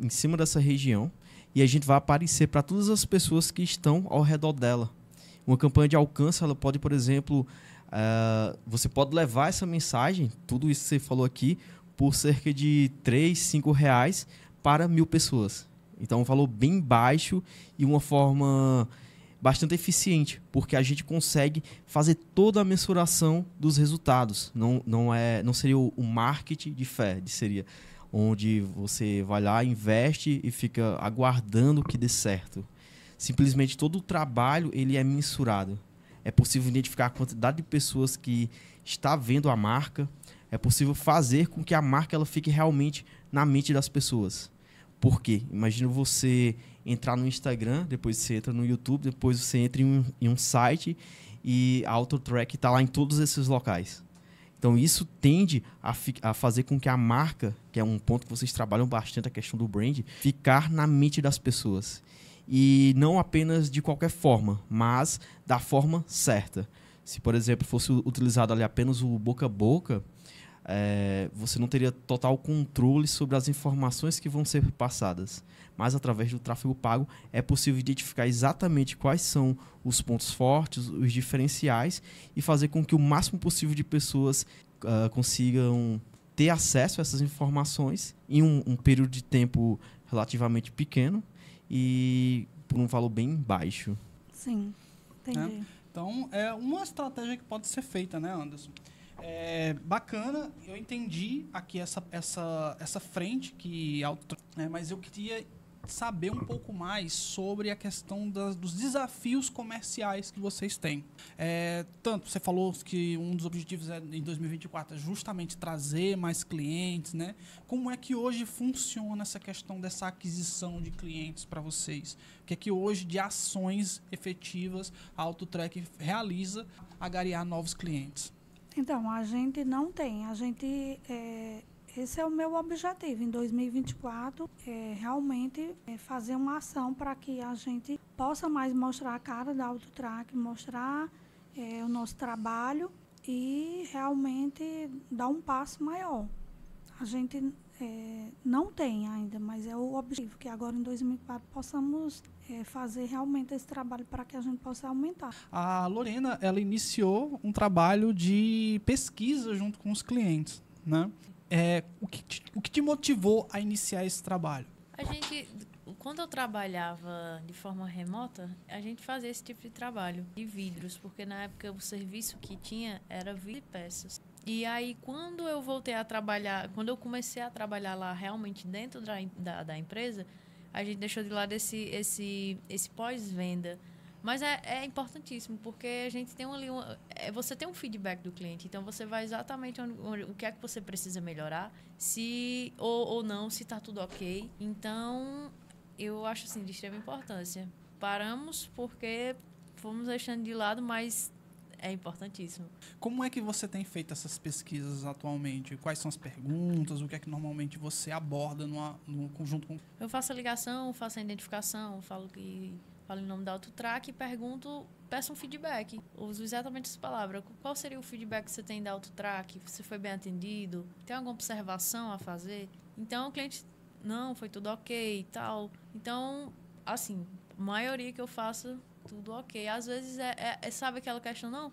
em cima dessa região e a gente vai aparecer para todas as pessoas que estão ao redor dela. Uma campanha de alcance, ela pode, por exemplo, ah, você pode levar essa mensagem, tudo isso que você falou aqui, por cerca de 3, 5 reais para mil pessoas. Então, um valor bem baixo e uma forma bastante eficiente, porque a gente consegue fazer toda a mensuração dos resultados. Não, não, é, não seria o, marketing de fé, seria onde você vai lá, investe e fica aguardando que dê certo. Simplesmente todo o trabalho ele é mensurado. É possível identificar a quantidade de pessoas que está vendo a marca. É possível fazer com que a marca ela fique realmente na mente das pessoas. Por quê? Imagina você entrar no Instagram, depois você entra no YouTube, depois você entra em um, em um site e a AutoTrack está lá em todos esses locais. Então isso tende a, a fazer com que a marca, que é um ponto que vocês trabalham bastante, a questão do brand, ficar na mente das pessoas. E não apenas de qualquer forma, mas da forma certa. Se, por exemplo, fosse utilizado ali apenas o boca a boca, eh, você não teria total controle sobre as informações que vão ser passadas. Mas através do tráfego pago é possível identificar exatamente quais são os pontos fortes, os diferenciais e fazer com que o máximo possível de pessoas ah, consigam ter acesso a essas informações em um, um período de tempo relativamente pequeno e por um valor bem baixo. Sim, entendi. Então, é uma estratégia que pode ser feita, né, Anderson? É bacana, eu entendi aqui essa, essa, essa frente que auto, né, mas eu queria saber um pouco mais sobre a questão das, dos desafios comerciais que vocês têm. É, tanto, você falou que um dos objetivos é, em 2024 é justamente trazer mais clientes, né? Como é que hoje funciona essa questão dessa aquisição de clientes para vocês? O que é que hoje de ações efetivas a AutoTrack realiza a agariar novos clientes? Então, a gente não tem. A gente, é, esse é o meu objetivo em 2024, é realmente é fazer uma ação para que a gente possa mais mostrar a cara da Autotrack, mostrar é, o nosso trabalho e realmente dar um passo maior. A gente é, não tem ainda, mas é o objetivo que agora em 2004 possamos é, fazer realmente esse trabalho para que a gente possa aumentar. A Lorena, ela iniciou um trabalho de pesquisa junto com os clientes, né? É, o, que te, o que te motivou a iniciar esse trabalho? A gente, quando eu trabalhava de forma remota, a gente fazia esse tipo de trabalho de vidros, porque na época o serviço que tinha era vidro e peças. E aí, quando eu voltei a trabalhar, quando eu comecei a trabalhar lá realmente dentro da, da, da empresa, a gente deixou de lado esse, esse, esse pós-venda. Mas é, é, importantíssimo, porque a gente tem ali. Uma, é, você tem um feedback do cliente, então você vai exatamente onde, onde, o que é que você precisa melhorar, se ou, ou não, se está tudo ok. Então, eu acho assim, de extrema importância. Paramos porque fomos deixando de lado, mas é importantíssimo. Como é que você tem feito essas pesquisas atualmente? Quais são as perguntas? O que é que normalmente você aborda numa, no conjunto com. Eu faço a ligação, faço a identificação, falo que falo em nome da Autotrack e pergunto, peço um feedback. Uso exatamente essa palavra. Qual seria o feedback que você tem da Autotrack? Você foi bem atendido? Tem alguma observação a fazer? Então o cliente, não, foi tudo ok e tal. Então, assim, a maioria que eu faço tudo ok. Às vezes é, é, é, sabe aquela questão, não?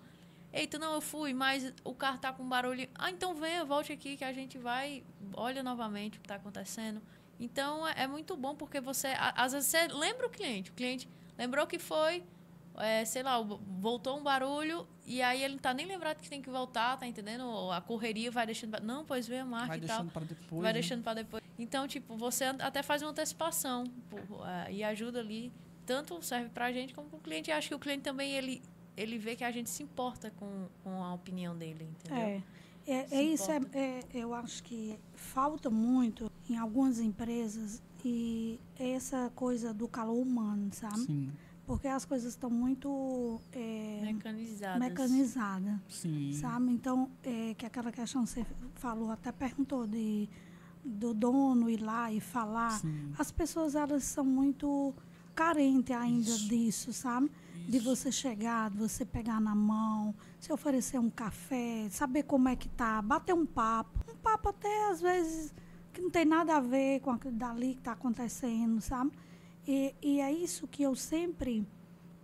Eita, não, eu fui, mas o carro tá com barulho. Ah, então venha, volte aqui que a gente vai, olha novamente o que está acontecendo. Então é, é, muito bom porque você, às vezes você lembra o cliente, o cliente lembrou que foi, é, sei lá, voltou um barulho e aí ele não tá nem lembrado que tem que voltar, tá entendendo? A correria vai deixando. Não, pois vem a marca vai e tal. Para depois, vai né? deixando para depois. Então, tipo, você até faz uma antecipação por, uh, e ajuda ali tanto serve para a gente como para o cliente. E acho que o cliente também ele, ele vê que a gente se importa com, com a opinião dele, entendeu? É. É, é isso, é, é, eu acho que falta muito em algumas empresas e essa coisa do calor humano, sabe? Sim. Porque as coisas estão muito é, mecanizadas. mecanizadas Sim. sabe? Então, é, que aquela questão que você falou, até perguntou de do dono ir lá e falar. Sim. As pessoas, elas são muito carente ainda Isso. disso, sabe? De Isso. você chegar, de você pegar na mão, se oferecer um café, saber como é que tá, bater um papo. Um papo até às vezes que não tem nada a ver com aquilo dali que está acontecendo, sabe? E, e é isso que eu sempre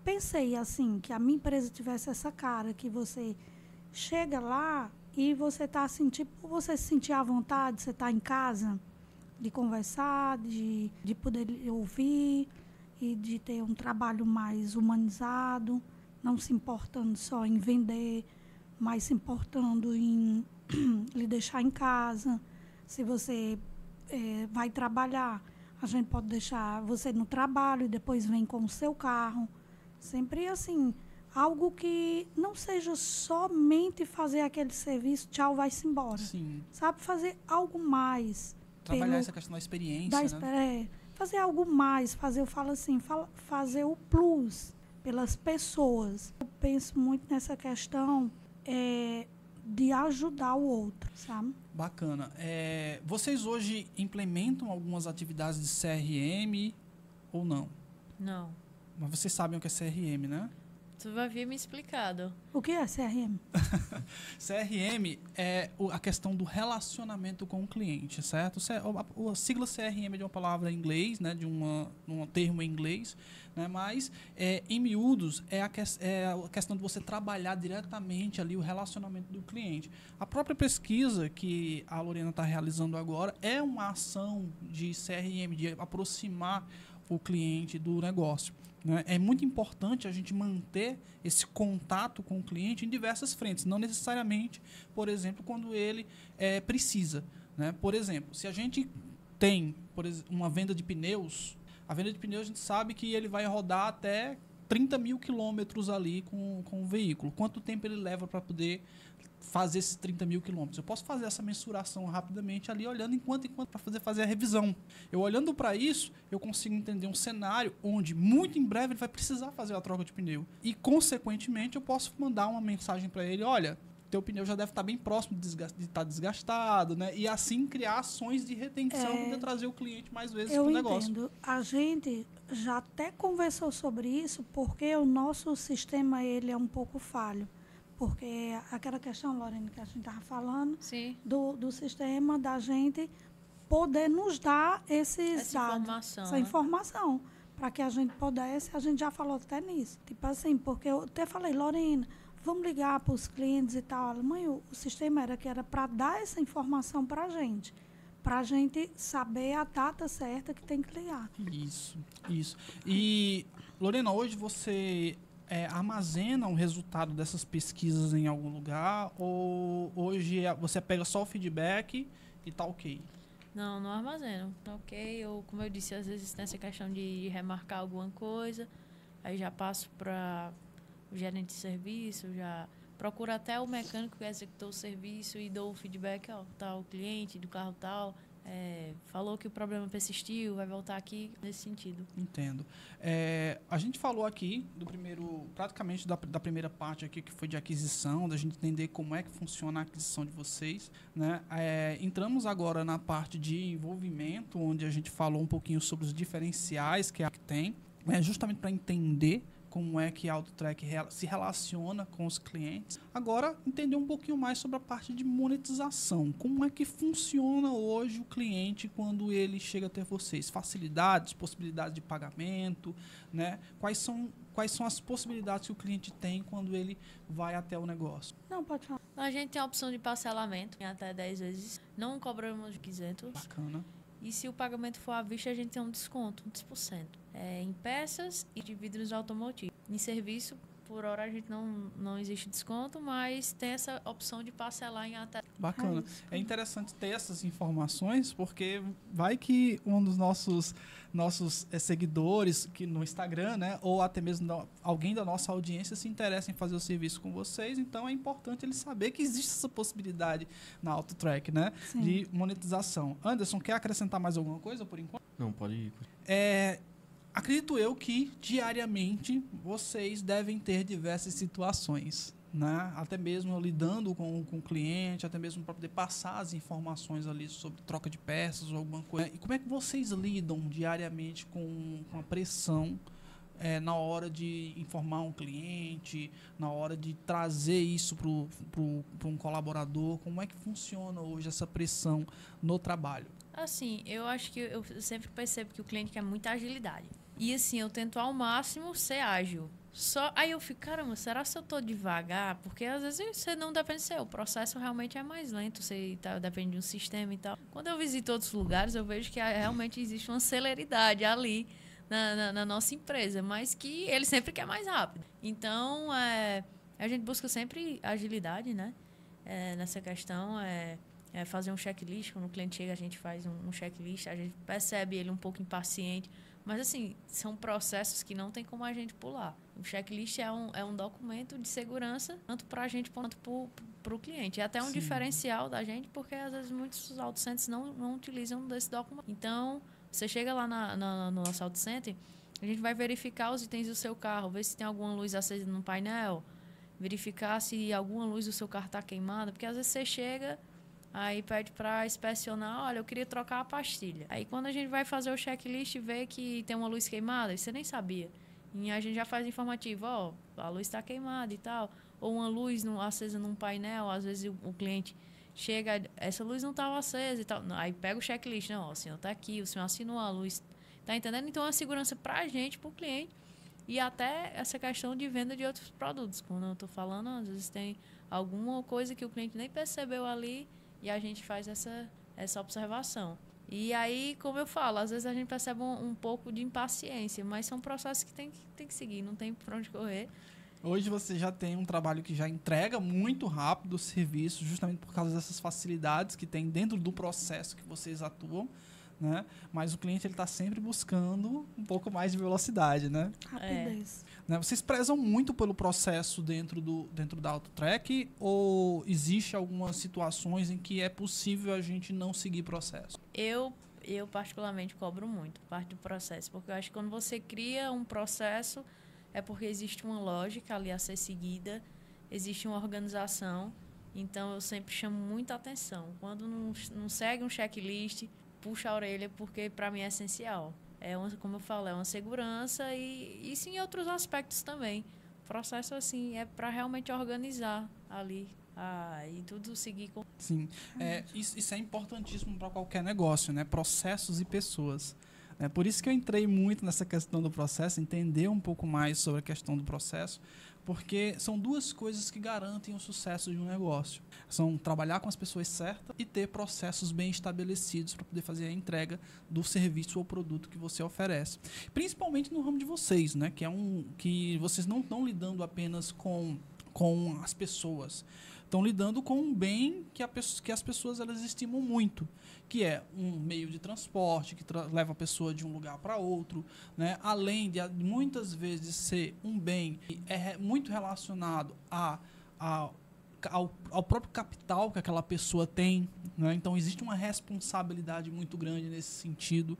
pensei assim, que a minha empresa tivesse essa cara, que você chega lá e você tá assim, tipo, você se sentir à vontade, você tá em casa, de conversar, de, de poder ouvir e de ter um trabalho mais humanizado, não se importando só em vender, mas se importando em <clears throat> lhe deixar em casa. Se você eh, vai trabalhar, a gente pode deixar você no trabalho e depois vem com o seu carro. Sempre assim, algo que não seja somente fazer aquele serviço, tchau, vai-se embora. Sim. Sabe, fazer algo mais. Trabalhar pelo- essa questão da experiência, da né? é, fazer algo mais, fazer, eu falo assim, fala- fazer o plus pelas pessoas. Eu penso muito nessa questão é, de ajudar o outro, sabe? Bacana. É, vocês hoje implementam algumas atividades de CRM ou não? Não. Mas vocês sabem o que é CRM, né? Tu vai vir me explicado. O que é CRM? <laughs> CRM é a questão do relacionamento com o cliente, certo? A sigla CRM é de uma palavra em inglês, né, de uma, um termo em inglês, né, mas é, em miúdos é a, ques- é a questão de você trabalhar diretamente ali o relacionamento do cliente. A própria pesquisa que a Lorena está realizando agora é uma ação de CRM, de aproximar o cliente do negócio. né? É muito importante a gente manter esse contato com o cliente em diversas frentes, não necessariamente, por exemplo, quando ele eh, precisa. Né? Por exemplo, se a gente tem por ex- uma venda de pneus, a venda de pneus a gente sabe que ele vai rodar até 30 mil quilômetros ali com, com o veículo. Quanto tempo ele leva para poder fazer esses 30 mil quilômetros? Eu posso fazer essa mensuração rapidamente ali, olhando enquanto enquanto para fazer, fazer a revisão. Eu olhando para isso, eu consigo entender um cenário onde muito em breve ele vai precisar fazer a troca de pneu. E, consequentemente, eu posso mandar uma mensagem para ele: olha, teu pneu já deve estar bem próximo de estar desgastado, né? E assim criar ações de retenção É. para trazer o cliente mais vezes para o negócio. entendo. A gente já até conversou sobre isso, porque o nosso sistema ele é um pouco falho. Porque aquela questão, Lorena, que a gente estava falando, Sim. do, do sistema da gente poder nos dar esses Essa dados, informação, essa né? informação, para que a gente pudesse, a gente já falou até nisso. Tipo assim, porque eu até falei, Lorena, vamos ligar para os clientes e tal. Ela, Mãe, o, o sistema era que era para dar essa informação para a gente, para a gente saber a data certa que tem que ligar. Isso, isso. E, Lorena, hoje você é, armazena o resultado dessas pesquisas em algum lugar ou hoje é- você pega só o feedback e tá ok? Não, não armazeno. Tá ok. Eu, como eu disse, às vezes tem essa questão de remarcar alguma coisa. Aí já passo para o gerente de serviço, já procuro até o mecânico que executou o serviço e dou o feedback, ó, tal cliente do carro tal. é, falou que o problema persistiu, vai voltar aqui nesse sentido. Entendo. É, a gente falou aqui do primeiro, praticamente da, da primeira parte aqui que foi de aquisição, da gente entender como é que funciona a aquisição de vocês, né? É, entramos agora na parte de envolvimento, onde a gente falou um pouquinho sobre os diferenciais que a que tem, né? justamente para entender como é que a AutoTrack se relaciona com os clientes. Agora, entender um pouquinho mais sobre a parte de monetização. Como é que funciona hoje o cliente quando ele chega até vocês? Facilidades, possibilidades de pagamento, né? Quais são, quais são as possibilidades que o cliente tem quando ele vai até o negócio? Não, pode falar. A gente tem a opção de parcelamento em até 10 vezes. Não cobramos de 500. Bacana. E se o pagamento for à vista, a gente tem um desconto, um 10%. É, em peças e de vidros automotivos. Em serviço, por hora a gente não, não existe desconto, mas tem essa opção de parcelar em até. Bacana. É interessante ter essas informações, porque vai que um dos nossos nossos eh, seguidores que no Instagram, né, ou até mesmo da- alguém da nossa audiência se interessa em fazer o serviço com vocês, então é importante ele saber que existe essa possibilidade na AutoTrack, né, Sim. de monetização. Anderson, quer acrescentar mais alguma coisa por enquanto? Não, pode ir. É, acredito eu que diariamente vocês devem ter diversas situações, né? Até mesmo lidando com, com o cliente, até mesmo para poder passar as informações ali sobre troca de peças ou alguma coisa. E como é que vocês lidam diariamente com, com a pressão é, na hora de informar um cliente, na hora de trazer isso para um colaborador? Como é que funciona hoje essa pressão no trabalho? Assim, eu acho que eu sempre percebo que o cliente quer muita agilidade. E assim, eu tento ao máximo ser ágil. Só aí eu fico, caramba, será se eu tô devagar? Porque às vezes você não depende de ser, o processo realmente é mais lento, você tá, depende de um sistema e tal. Quando eu visito outros lugares, eu vejo que ah, realmente existe uma celeridade ali na, na, na nossa empresa, mas que ele sempre quer mais rápido. Então, é, a gente busca sempre agilidade, né? É, nessa questão, é, é fazer um checklist. Quando o cliente chega, a gente faz um, um checklist, a gente percebe ele um pouco impaciente. Mas, assim, são processos que não tem como a gente pular. O checklist é um, é um documento de segurança, tanto para a gente quanto para o cliente. É até um Sim. diferencial da gente, porque às vezes muitos auto centers não, não utilizam desse documento. Então, você chega lá na, na- no nosso auto center, a gente vai verificar os itens do seu carro, ver se tem alguma luz acesa no painel, verificar se alguma luz do seu carro está queimada, porque às vezes você chega, aí pede para inspecionar, olha, eu queria trocar a pastilha. Aí quando a gente vai fazer o checklist e vê que tem uma luz queimada, você nem sabia. E a gente já faz informativo, ó, a luz está queimada e tal. Ou uma luz no- acesa num painel, às vezes o, o cliente chega, essa luz não estava acesa e tal. Aí pega o checklist, não, ó, o senhor está aqui, o senhor assinou a luz, tá entendendo? Então é uma segurança para a gente, para o cliente, e até essa questão de venda de outros produtos. Quando eu estou falando, às vezes tem alguma coisa que o cliente nem percebeu ali e a gente faz essa, essa observação. E aí, como eu falo, às vezes a gente percebe um, um pouco de impaciência, mas são processos que tem, que tem que seguir, não tem para onde correr. Hoje você já tem um trabalho que já entrega muito rápido o serviço, justamente por causa dessas facilidades que tem dentro do processo que vocês atuam, né? Mas o cliente ele está sempre buscando um pouco mais de velocidade, né? Rapidez. Né? Vocês prezam muito pelo processo dentro do dentro da AutoTrack ou existe algumas situações em que é possível a gente não seguir processo? Eu, eu particularmente cobro muito parte do processo, porque eu acho que quando você cria um processo é porque existe uma lógica ali a ser seguida, existe uma organização Então eu sempre chamo muita atenção. Quando não, não segue um checklist, puxa a orelha porque para mim é essencial. É uma, como eu falo, é uma segurança e isso em outros aspectos também. O processo assim é para realmente organizar ali ah, e tudo seguir com. Sim, é, isso, isso é importantíssimo para qualquer negócio, né? Processos e pessoas. É por isso que eu entrei muito nessa questão do processo, entender um pouco mais sobre a questão do processo, porque são duas coisas que garantem o sucesso de um negócio. São trabalhar com as pessoas certas e ter processos bem estabelecidos para poder fazer a entrega do serviço ou produto que você oferece. Principalmente no ramo de vocês, né? Que é um que vocês não estão lidando apenas com com as pessoas, estão lidando com um bem que, a, que as pessoas elas estimam muito, que é um meio de transporte que tra leva a pessoa de um lugar para outro, né? além de muitas vezes ser um bem que é muito relacionado a, a ao, ao, próprio capital que aquela pessoa tem. Né? Então, existe uma responsabilidade muito grande nesse sentido.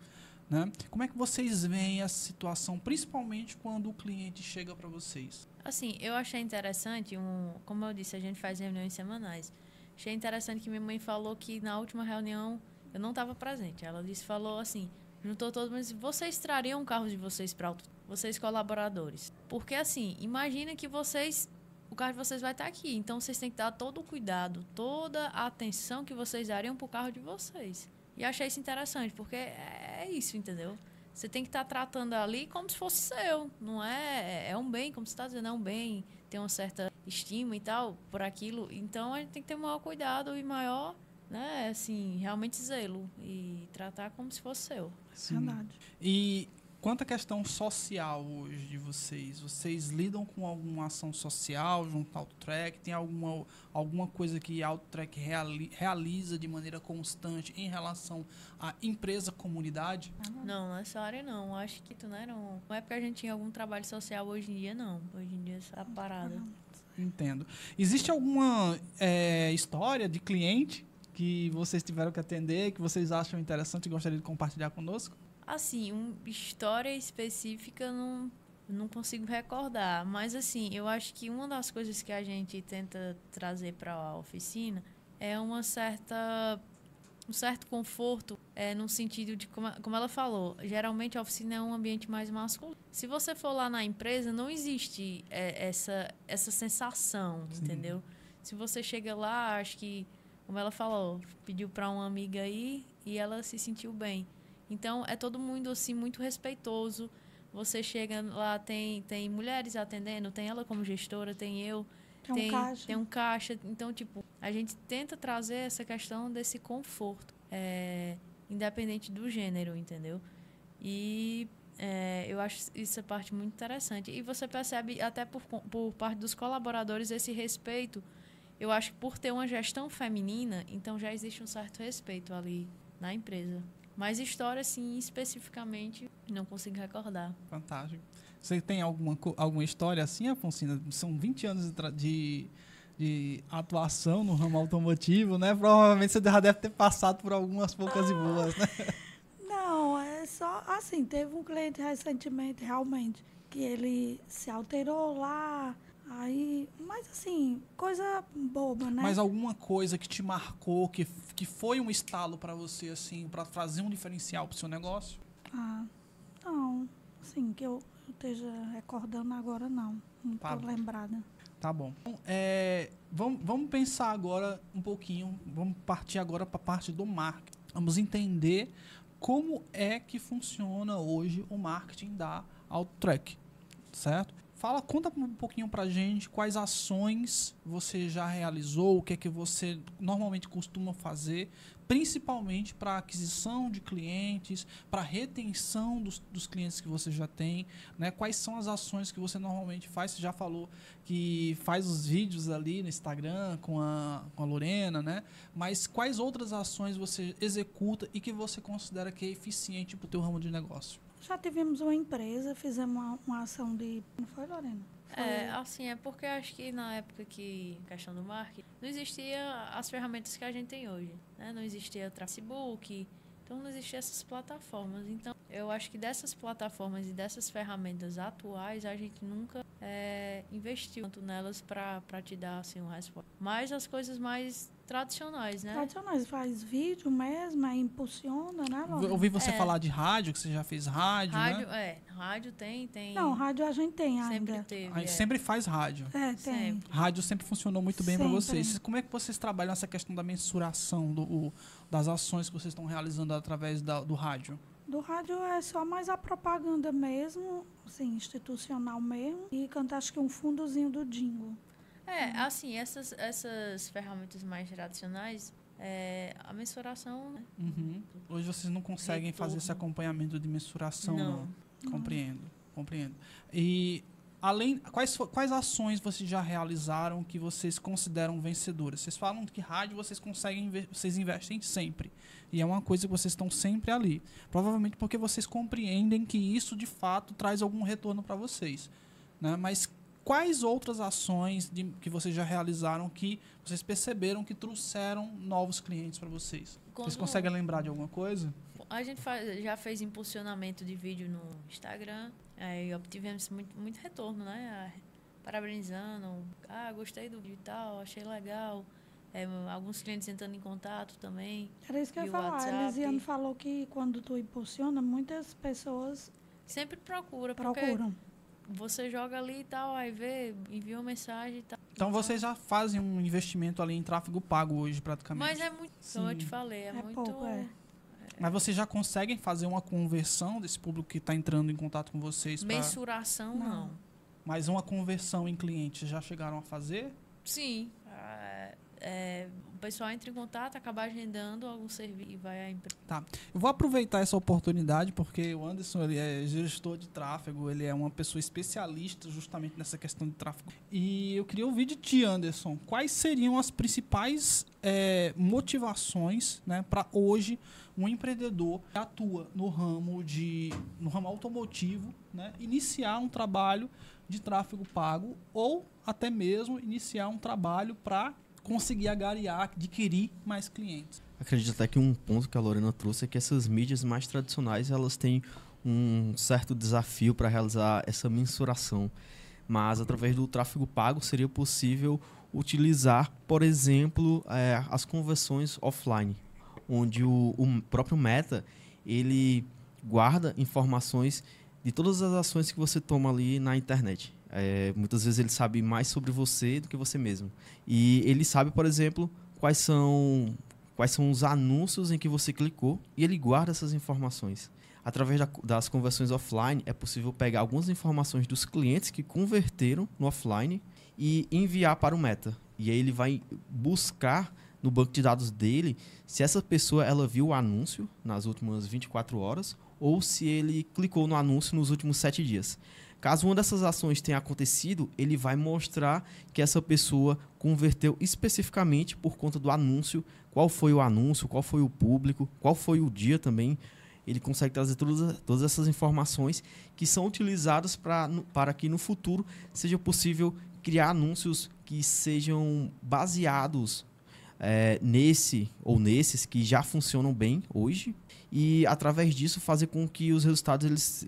Né? Como é que vocês veem essa situação, principalmente quando o cliente chega para vocês? Assim, eu achei interessante, um, como eu disse, a gente faz reuniões semanais. Achei interessante que minha mãe falou que na última reunião eu não estava presente. Ela disse, falou assim, juntou todos, mas vocês trariam um carro de vocês para vocês colaboradores. Porque assim, imagina que vocês o carro de vocês vai estar aqui, então vocês têm que dar todo o cuidado, toda a atenção que vocês dariam para o carro de vocês. E achei isso interessante, porque é isso, entendeu? Você tem que estar tá tratando ali como se fosse seu. Não é. É um bem, como você está dizendo, é um bem. Tem uma certa estima e tal por aquilo. Então a gente tem que ter maior cuidado e maior, né? Assim, realmente zelo. E tratar como se fosse seu. Sim. Verdade. E Quanto à questão social hoje de vocês, vocês lidam com alguma ação social junto ao Track? Tem alguma, alguma coisa que a Track reali, realiza de maneira constante em relação à empresa comunidade? Não, nessa área não. Acho que tu não era. Um... Não é porque a gente tinha algum trabalho social hoje em dia, não. Hoje em dia está parada. Entendo. Existe alguma é, história de cliente que vocês tiveram que atender, que vocês acham interessante e gostariam de compartilhar conosco? Assim, uma história específica não, não consigo recordar. Mas, assim, eu acho que uma das coisas que a gente tenta trazer para a oficina é uma certa um certo conforto é, no sentido de, como, como ela falou, geralmente a oficina é um ambiente mais masculino. Se você for lá na empresa, não existe é, essa, essa sensação, Sim. entendeu? Se você chega lá, acho que, como ela falou, pediu para uma amiga aí e ela se sentiu bem. Então é todo mundo assim muito respeitoso. Você chega lá, tem, tem mulheres atendendo, tem ela como gestora, tem eu, tem, tem um, caixa. tem um caixa. Então, tipo, a gente tenta trazer essa questão desse conforto, é, independente do gênero, entendeu? E é, eu acho essa parte muito interessante. E você percebe, até por, por parte dos colaboradores, esse respeito. Eu acho que por ter uma gestão feminina, então já existe um certo respeito ali na empresa. Mas história, assim, especificamente, não consigo recordar. Fantástico. Você tem alguma, alguma história assim, Afonsina? São 20 anos de, de atuação no ramo automotivo, né? Provavelmente você já deve ter passado por algumas poucas ah, e boas, né? Não, é só assim, teve um cliente recentemente, realmente, que ele se alterou lá, Aí, mas assim, coisa boba, né? Mas alguma coisa que te marcou, que, que foi um estalo para você, assim, para trazer um diferencial pro seu negócio? Ah, não. Assim, que eu, esteja recordando agora, não. Não tá tô lembrada. Tá bom. Então, é, vamos, vamos pensar agora um pouquinho, vamos partir agora para a parte do marketing. Vamos entender como é que funciona hoje o marketing da Outtrack, certo? Fala, conta um pouquinho pra gente quais ações você já realizou, o que é que você normalmente costuma fazer, principalmente para aquisição de clientes, para retenção dos, dos, clientes que você já tem, né? Quais são as ações que você normalmente faz? Você já falou que faz os vídeos ali no Instagram com a, com a Lorena, né? Mas quais outras ações você executa e que você considera que é eficiente para o teu ramo de negócio? Já tivemos uma empresa, fizemos uma, uma ação de. Não foi, Lorena? Foi. É, assim, é porque acho que na época que, questão do marketing, não existia as ferramentas que a gente tem hoje. Né? Não existia o Facebook, Então não existiam essas plataformas. Então eu acho que dessas plataformas e dessas ferramentas atuais a gente nunca é, investiu tanto nelas para te dar assim uma resposta. Mas as coisas mais tradicionais, né? Tradicionais, faz vídeo mesmo, aí impulsiona, né, Eu ouvi você É. falar de rádio, que você já fez rádio, Rádio, né? é, rádio tem, tem. Não, rádio a gente tem sempre ainda. teve. A gente é. sempre faz rádio. É, tem. Sempre. Rádio sempre funcionou muito bem para Sempre. vocês. Como é que vocês trabalham essa questão da mensuração do, o- das ações que vocês estão realizando através da- do rádio? Do rádio é só mais a propaganda mesmo, assim, institucional mesmo. E cantar acho que um fundozinho do jingle. É, assim, essas, essas ferramentas mais tradicionais, é, a mensuração, né? Uhum. Hoje vocês não conseguem fazer esse Retorno. acompanhamento de mensuração, não. Não. Compreendo, compreendo. E além, quais, quais ações vocês já realizaram que vocês consideram vencedoras? Vocês falam que rádio vocês conseguem, vocês investem sempre. E é uma coisa que vocês estão sempre ali. Provavelmente porque vocês compreendem que isso de fato traz algum retorno para vocês. Né? Mas quais outras ações de- que vocês já realizaram que vocês perceberam que trouxeram novos clientes para vocês? Vocês Quando- conseguem lembrar de alguma coisa? A gente faz, já fez impulsionamento de vídeo no Instagram, aí obtivemos muito, muito retorno, né? Parabenizando, ah, gostei do vídeo e tal, achei legal. É, alguns clientes entrando em contato também. Era isso que eu ia falar. WhatsApp? A Elisiane falou que quando tu impulsiona, muitas pessoas Sempre procura, procuram. Você joga ali e tal, aí vê, envia uma mensagem e tal. Então vocês já fazem um investimento ali em tráfego pago hoje, praticamente. Mas é muito, como eu te Sim. falei, é, É muito. pouco, é. Mas vocês já conseguem fazer uma conversão desse público que está entrando em contato com vocês? Pra... Mensuração, Não. não. Mas uma conversão em clientes já chegaram a fazer? Sim. ah, é, o pessoal entra em contato, acaba agendando algum serviço e vai à empresa. Eu vou aproveitar essa oportunidade porque o Anderson ele é gestor de tráfego, ele é uma pessoa especialista justamente nessa questão de tráfego. E eu queria ouvir de ti, Anderson, quais seriam as principais eh, motivações né, para hoje um empreendedor que atua no ramo de no ramo automotivo né, iniciar um trabalho de tráfego pago ou até mesmo iniciar um trabalho para conseguir agariar, adquirir mais clientes. Acredito até que um ponto que a Lorena trouxe é que essas mídias mais tradicionais elas têm um certo desafio para realizar essa mensuração. Mas através do tráfego pago seria possível utilizar, por exemplo, eh, as conversões offline, onde o, o próprio Meta ele guarda informações de todas as ações que você toma ali na internet. Eh, muitas vezes ele sabe mais sobre você do que você mesmo. E ele sabe, por exemplo, quais são quais são os anúncios em que você clicou e ele guarda essas informações. Através da- das conversões offline, é possível pegar algumas informações dos clientes que converteram no offline e enviar para o Meta. E aí ele vai buscar no banco de dados dele se essa pessoa ela viu o anúncio nas últimas 24 horas ou se ele clicou no anúncio nos últimos 7 dias. Caso uma dessas ações tenha acontecido, ele vai mostrar que essa pessoa converteu especificamente por conta do anúncio, qual foi o anúncio, qual foi o público, qual foi o dia também. Ele consegue trazer todas, todas essas informações que são utilizadas pra, para que no futuro seja possível criar anúncios que sejam baseados eh, nesse ou nesses que já funcionam bem hoje e através disso fazer com que os resultados eles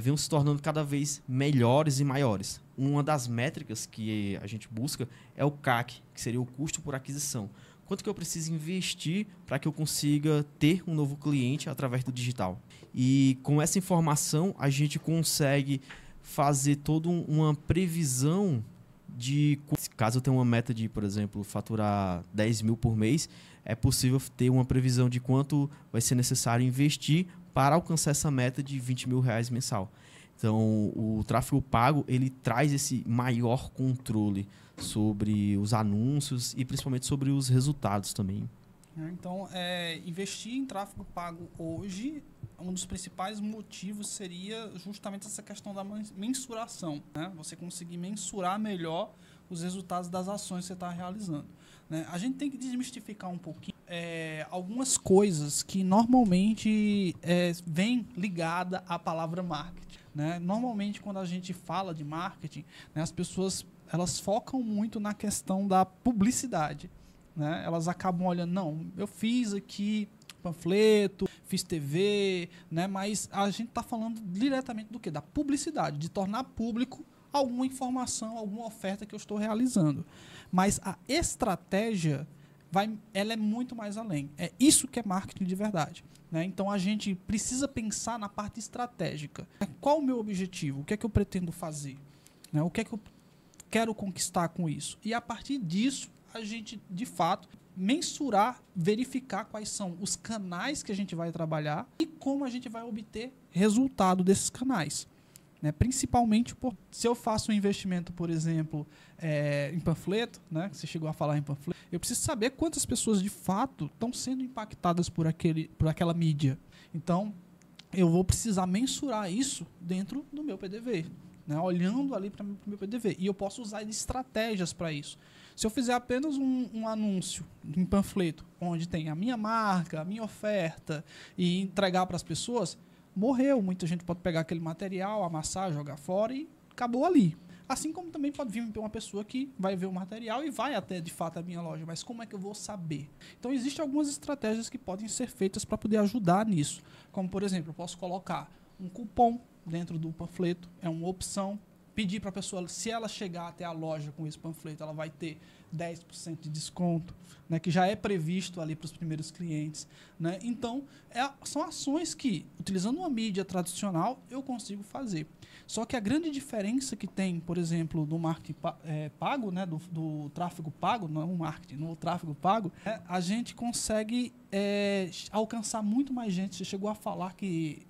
venham se tornando cada vez melhores e maiores. Uma das métricas que a gente busca é o CAC, que seria o custo por aquisição. Quanto que eu preciso investir para que eu consiga ter um novo cliente através do digital? E com essa informação a gente consegue fazer toda um- uma previsão de caso eu tenha uma meta de, por exemplo, faturar 10 mil por mês, é possível ter uma previsão de quanto vai ser necessário investir para alcançar essa meta de 20 mil reais mensal. Então, o tráfego pago ele traz esse maior controle sobre os anúncios e principalmente sobre os resultados também. né? Então, é, investir em tráfego pago hoje, um dos principais motivos seria justamente essa questão da men- mensuração. Né? Você conseguir mensurar melhor os resultados das ações que você está realizando. né? A gente tem que desmistificar um pouquinho é, algumas coisas que normalmente é, vêm ligada à palavra marketing. né? Normalmente, quando a gente fala de marketing, né, as pessoas elas focam muito na questão da publicidade né? Elas acabam olhando, não, eu fiz aqui panfleto, fiz TV, né? Mas a gente está falando diretamente do que? Da publicidade, de tornar público alguma informação, alguma oferta que eu estou realizando. Mas a estratégia vai, ela é muito mais além. É isso que é marketing de verdade. Né? Então a gente precisa pensar na parte estratégica. Qual o meu objetivo? O que é que eu pretendo fazer? Né? O que é que eu quero conquistar com isso? E a partir disso, a gente, de fato, mensurar, verificar quais são os canais que a gente vai trabalhar e como a gente vai obter resultado desses canais. Né? Principalmente por, se eu faço um investimento, por exemplo, é, em panfleto, né? que você chegou a falar em panfleto, eu preciso saber quantas pessoas de fato estão sendo impactadas por, aquele, por aquela mídia. Então, eu vou precisar mensurar isso dentro do meu PDV, né? olhando ali para o meu PDV. E eu posso usar estratégias para isso. Se eu fizer apenas um, um anúncio, um panfleto, onde tem a minha marca, a minha oferta, e entregar para as pessoas, morreu. Muita gente pode pegar aquele material, amassar, jogar fora e acabou ali. Assim como também pode vir uma pessoa que vai ver o material e vai até de fato a minha loja, mas como é que eu vou saber? Então existem algumas estratégias que podem ser feitas para poder ajudar nisso. Como por exemplo, eu posso colocar um cupom dentro do panfleto, é uma opção pedir para a pessoa, se ela chegar até a loja com esse panfleto, ela vai ter 10% de desconto, né, que já é previsto ali para os primeiros clientes. Né? Então, é, são ações que, utilizando uma mídia tradicional, eu consigo fazer. Só que a grande diferença que tem, por exemplo, do marketing é, pago, né, do, do, tráfego pago, não é marketing, no tráfego pago, é, a gente consegue é, alcançar muito mais gente. Você chegou a falar que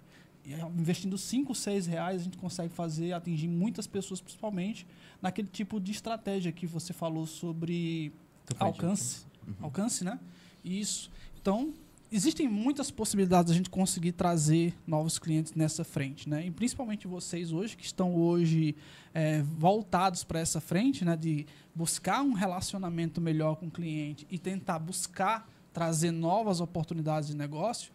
investindo 5, 6 reais, a gente consegue fazer, atingir muitas pessoas, principalmente naquele tipo de estratégia que você falou sobre alcance. Uhum. Alcance, né? Isso. Então, existem muitas possibilidades da gente conseguir trazer novos clientes nessa frente, né? E principalmente vocês hoje, que estão hoje é, voltados para essa frente, né? De buscar um relacionamento melhor com o cliente e tentar buscar trazer novas oportunidades de negócio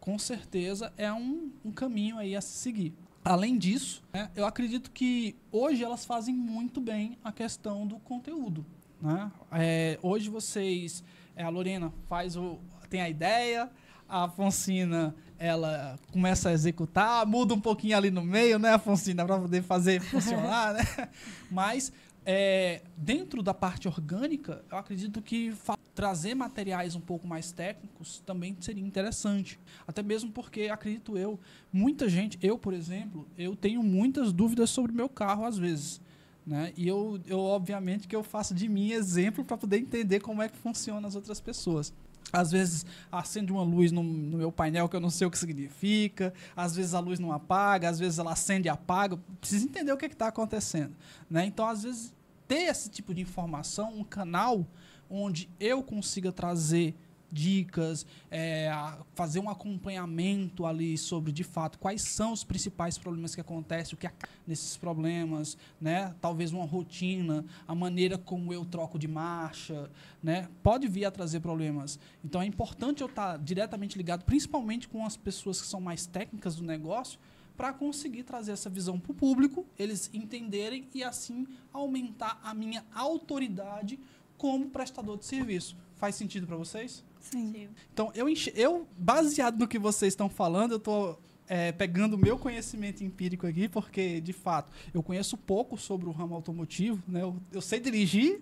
com certeza é um, um caminho aí a se seguir. Além disso, né, eu acredito que hoje elas fazem muito bem a questão do conteúdo. Né? É, hoje vocês, é, a Lorena faz o, tem a ideia, a Afonsina ela começa a executar, muda um pouquinho ali no meio, né, Afonsina, para poder fazer <laughs> funcionar, né? Mas é, dentro da parte orgânica, eu acredito que trazer materiais um pouco mais técnicos também seria interessante. Até mesmo porque, acredito eu, muita gente, eu, por exemplo, eu tenho muitas dúvidas sobre meu carro às vezes. Né? E eu, eu, obviamente, que eu faço de mim exemplo para poder entender como é que funciona as outras pessoas. Às vezes acende uma luz no, no, meu painel que eu não sei o que significa, às vezes a luz não apaga, às vezes ela acende e apaga. Preciso entender o que é está acontecendo. Né? Então, às vezes, ter esse tipo de informação, um canal onde eu consiga trazer dicas, é, fazer um acompanhamento ali sobre, de fato, quais são os principais problemas que acontecem, o que nesses problemas, né? Talvez uma rotina, a maneira como eu troco de marcha, né? Pode vir a trazer problemas. Então é importante eu estar diretamente ligado, principalmente com as pessoas que são mais técnicas do negócio, para conseguir trazer essa visão para o público, eles entenderem e assim aumentar a minha autoridade como prestador de serviço. Faz sentido para vocês? Sim. Então, eu, eu, baseado no que vocês estão falando, eu estou é, pegando o meu conhecimento empírico aqui, porque, de fato, eu conheço pouco sobre o ramo automotivo, né? Eu, eu sei dirigir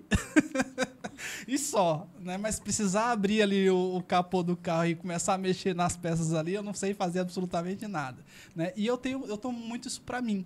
<laughs> e só, né? Mas precisar abrir ali o, o, capô do carro e começar a mexer nas peças ali, eu não sei fazer absolutamente nada, né? E eu tenho, eu tomo muito isso para mim,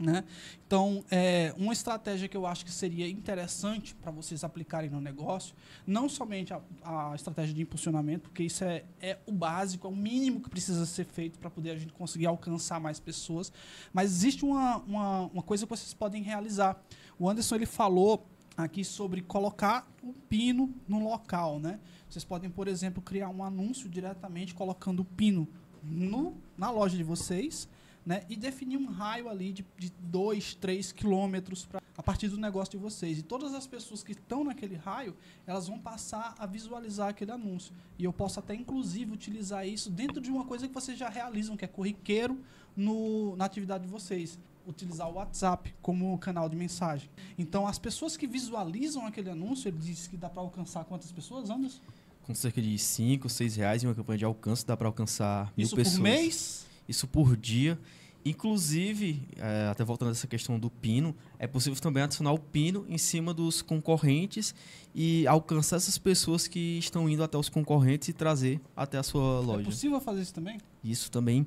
né? Então, é, uma estratégia que eu acho que seria interessante para vocês aplicarem no negócio, não somente a, a, estratégia de impulsionamento, porque isso é, é o básico, é o mínimo que precisa ser feito para poder a gente conseguir alcançar mais pessoas, mas existe uma, uma, uma coisa que vocês podem realizar. O Anderson ele falou aqui sobre colocar o pino no local, né? Vocês podem, por exemplo, criar um anúncio diretamente colocando o pino no, na loja de vocês né, e definir um raio ali de 2, 3 quilômetros a partir do negócio de vocês. E todas as pessoas que estão naquele raio, elas vão passar a visualizar aquele anúncio. E eu posso até, inclusive, utilizar isso dentro de uma coisa que vocês já realizam, que é corriqueiro no, na atividade de vocês. Utilizar o WhatsApp como canal de mensagem. Então, as pessoas que visualizam aquele anúncio, ele diz que dá para alcançar quantas pessoas, Anderson? com cerca de 5, 6 reais em uma campanha de alcance, dá para alcançar mil Isso pessoas. por mês? Isso por dia. Inclusive, é, até voltando a essa questão do pino, é possível também adicionar o pino em cima dos concorrentes e alcançar essas pessoas que estão indo até os concorrentes e trazer até a sua É loja. possível fazer isso também? Isso também.